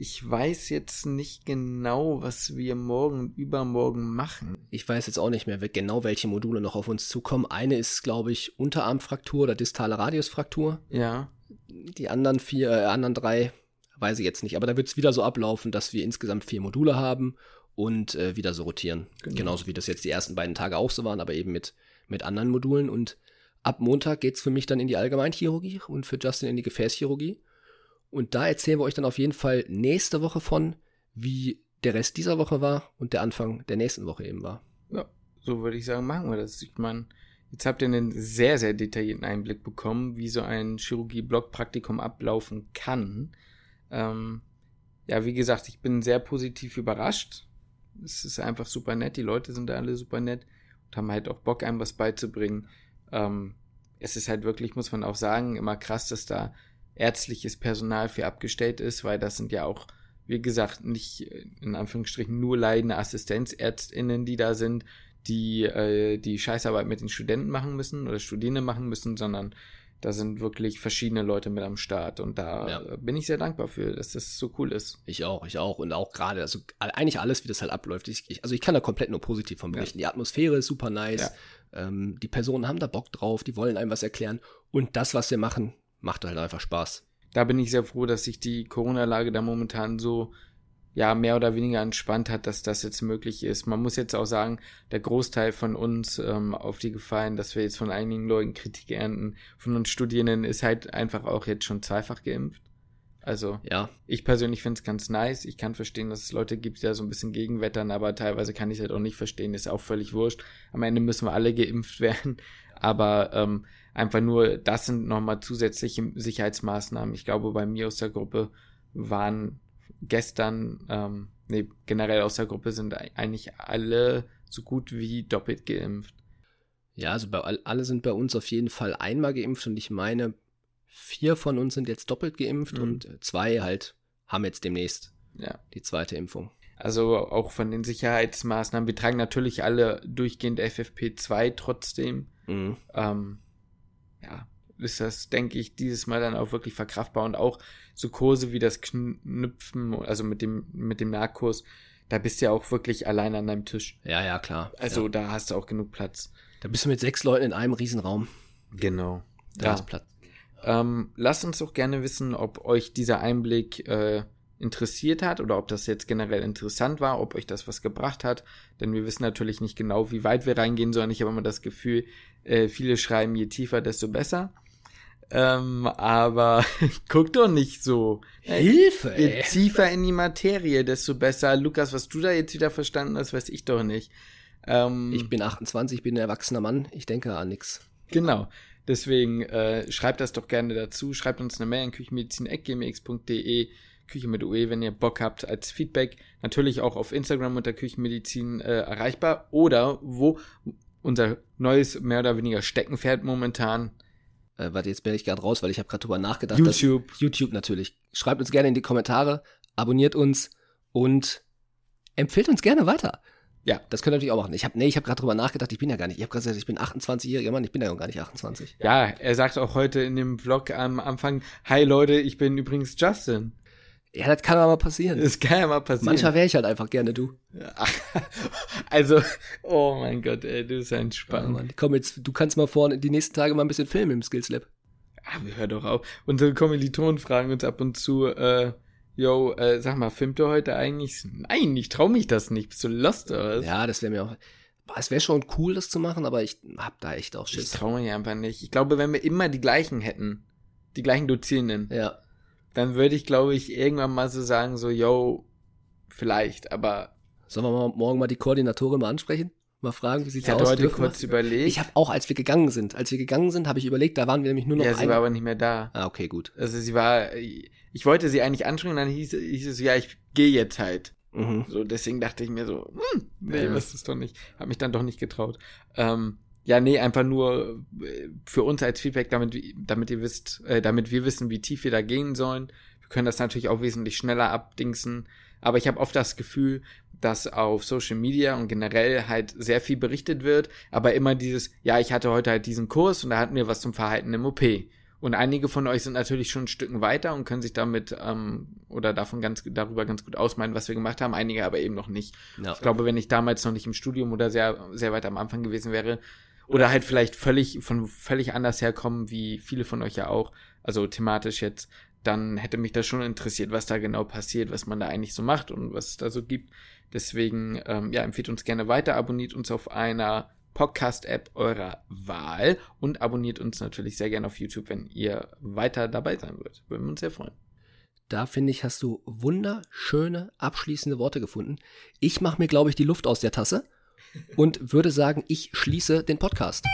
Ich weiß jetzt nicht genau, was wir morgen und übermorgen machen. Ich weiß jetzt auch nicht mehr genau, welche Module noch auf uns zukommen. Eine ist, glaube ich, Unterarmfraktur oder distale Radiusfraktur. Ja, Die anderen vier, äh, anderen drei weiß ich jetzt nicht. Aber da wird es wieder so ablaufen, dass wir insgesamt vier Module haben und äh, wieder so rotieren. Genau. Genauso wie das jetzt die ersten beiden Tage auch so waren, aber eben mit, mit anderen Modulen. Und ab Montag geht's für mich dann in die Allgemeinchirurgie und für Justin in die Gefäßchirurgie. Und da erzählen wir euch dann auf jeden Fall nächste Woche von, wie der Rest dieser Woche war und der Anfang der nächsten Woche eben war. Ja, so würde ich sagen, machen wir das. Ich meine, jetzt habt ihr einen sehr, sehr detaillierten Einblick bekommen, wie so ein Chirurgie-Block-Praktikum ablaufen kann. Ähm, ja, wie gesagt, ich bin sehr positiv überrascht. Es ist einfach super nett. Die Leute sind da alle super nett und haben halt auch Bock, einem was beizubringen. Ähm, es ist halt wirklich, muss man auch sagen, immer krass, dass da ärztliches Personal für abgestellt ist, weil das sind ja auch, wie gesagt, nicht äh, in Anführungsstrichen nur leidende AssistenzärztInnen, die da sind, die äh, die Scheißarbeit mit den Studenten machen müssen oder Studierende machen müssen, sondern da sind wirklich verschiedene Leute mit am Start und da Ja. äh, bin ich sehr dankbar für, dass das so cool ist. Ich auch, ich auch. Und auch gerade, also eigentlich alles, wie das halt abläuft. Ich, ich, also ich kann da komplett nur positiv von berichten. Die Atmosphäre ist super nice. Ähm, die Personen haben da Bock drauf, die wollen einem was erklären. Und das, was wir machen, macht halt einfach Spaß. Da bin ich sehr froh, dass sich die Corona-Lage da momentan so ja mehr oder weniger entspannt hat, dass das jetzt möglich ist. Man muss jetzt auch sagen, der Großteil von uns ähm, auf die Gefallen, dass wir jetzt von einigen Leuten Kritik ernten, von uns Studierenden ist halt einfach auch jetzt schon zweifach geimpft. Also Ja, ich persönlich finde es ganz nice. Ich kann verstehen, dass es Leute gibt, die da so ein bisschen gegenwettern, aber teilweise kann ich es halt auch nicht verstehen. Ist auch völlig wurscht. Am Ende müssen wir alle geimpft werden. Aber ähm, einfach nur, das sind nochmal zusätzliche Sicherheitsmaßnahmen. Ich glaube, bei mir aus der Gruppe waren gestern, ähm, nee, generell aus der Gruppe sind eigentlich alle so gut wie doppelt geimpft. ja, also bei, all- alle sind bei uns auf jeden Fall einmal geimpft und ich meine, vier von uns sind jetzt doppelt geimpft Mhm. und zwei halt haben jetzt demnächst Ja. die zweite Impfung. Also auch von den Sicherheitsmaßnahmen. Wir tragen natürlich alle durchgehend FFP2 trotzdem. Mhm. ähm, ja, ist das, denke ich, dieses Mal dann auch wirklich verkraftbar und auch so Kurse wie das Knüpfen, also mit dem, mit dem Narkos, da bist du ja auch wirklich allein an deinem Tisch. Ja, ja, klar. Also ja. da hast du auch genug Platz. da bist du mit sechs Leuten in einem Riesenraum. Genau. Da Ja. ist Platz. Ähm, lasst uns doch gerne wissen, ob euch dieser Einblick äh, interessiert hat oder ob das jetzt generell interessant war, ob euch das was gebracht hat. Denn wir wissen natürlich nicht genau, wie weit wir reingehen sollen. Ich habe immer das Gefühl, äh, viele schreiben, je tiefer, desto besser. Ähm, aber guck doch nicht so. Hilfe, Je tiefer in die Materie, desto besser. Lukas, was du da jetzt wieder verstanden hast, weiß ich doch nicht. Ähm, Ich bin 28, bin ein erwachsener Mann. Ich denke an nix. Genau. Deswegen äh, schreibt das doch gerne dazu. Schreibt uns eine Mail an küchenmedizin.gmx.de, Küche mit UE, wenn ihr Bock habt, als Feedback. Natürlich auch auf Instagram unter Küchenmedizin äh, erreichbar. Oder wo unser neues, mehr oder weniger Steckenpferd momentan, Äh, warte, jetzt bin ich gerade raus, weil ich habe gerade drüber nachgedacht. YouTube. Dass, YouTube natürlich. Schreibt uns gerne in die Kommentare, abonniert uns und empfiehlt uns gerne weiter. Ja. Das könnt ihr natürlich auch machen. Ich habe nee, ich habe gerade drüber nachgedacht, ich bin ja gar nicht. Ich habe gerade gesagt, ich bin 28-jähriger Mann, ich bin ja gar nicht 28. Ja, er sagt auch heute in dem Vlog am Anfang, hi Leute, ich bin übrigens Justin. Ja, das kann aber mal passieren. Das kann ja mal passieren. Manchmal wäre ich halt einfach gerne du. Also, oh mein Gott, ey, du bist ein Ja, Spannend. Mann. Komm jetzt, du kannst mal vorne die nächsten Tage mal ein bisschen filmen im Skills Lab. Ah, wir hör doch auf. Unsere Kommilitonen fragen uns ab und zu, äh, yo, äh, sag mal, filmt ihr heute eigentlich? Nein, ich trau mich das nicht. Bist du lost oder was? Ja, das wäre mir auch. Es wäre schon cool, das zu machen, aber ich hab da echt auch ich Schiss. trau mich einfach nicht. Ich glaube, wenn wir immer die gleichen hätten, die gleichen Dozierenden, Ja. Dann würde ich, glaube ich, irgendwann mal so sagen, so, yo, vielleicht, aber Sollen wir mal, morgen mal die Koordinatorin mal ansprechen? Mal fragen, wie ich hatte aus? heute wir? kurz überlegt. Ich habe auch, als wir gegangen sind, als wir gegangen sind, habe ich überlegt, da waren wir nämlich nur noch ja, sie ein- war aber nicht mehr da. Ah, okay, gut. Also sie war, ich wollte sie eigentlich ansprechen, dann hieß, hieß es, ja, ich gehe jetzt halt. Mhm. So, deswegen dachte ich mir so, hm, nee, ja. das ist doch nicht. Hab mich dann doch nicht getraut. Ähm, ja, nee, einfach nur äh, für uns als Feedback, damit, damit ihr wisst, äh, damit wir wissen, wie tief wir da gehen sollen. Wir können das natürlich auch wesentlich schneller abdingsen. Aber ich habe oft das Gefühl, dass auf Social Media und generell halt sehr viel berichtet wird, aber immer dieses, ja, ich hatte heute halt diesen Kurs und da hatten wir was zum Verhalten im OP. Und einige von euch sind natürlich schon ein Stück weiter und können sich damit ähm, oder davon ganz darüber ganz gut ausmalen, was wir gemacht haben, einige aber eben noch nicht. Ja. Ich glaube, wenn ich damals noch nicht im Studium oder sehr, sehr weit am Anfang gewesen wäre, oder halt vielleicht völlig von völlig anders herkommen, wie viele von euch ja auch, also thematisch jetzt, dann hätte mich das schon interessiert, was da genau passiert, was man da eigentlich so macht und was es da so gibt. Deswegen, ähm, ja, empfiehlt uns gerne weiter, abonniert uns auf einer Podcast-App eurer Wahl und abonniert uns natürlich sehr gerne auf YouTube, wenn ihr weiter dabei sein würdet. Würden wir uns sehr freuen. Da finde ich, hast du wunderschöne abschließende Worte gefunden. Ich mache mir, glaube ich, die Luft aus der Tasse und würde sagen, ich schließe den Podcast.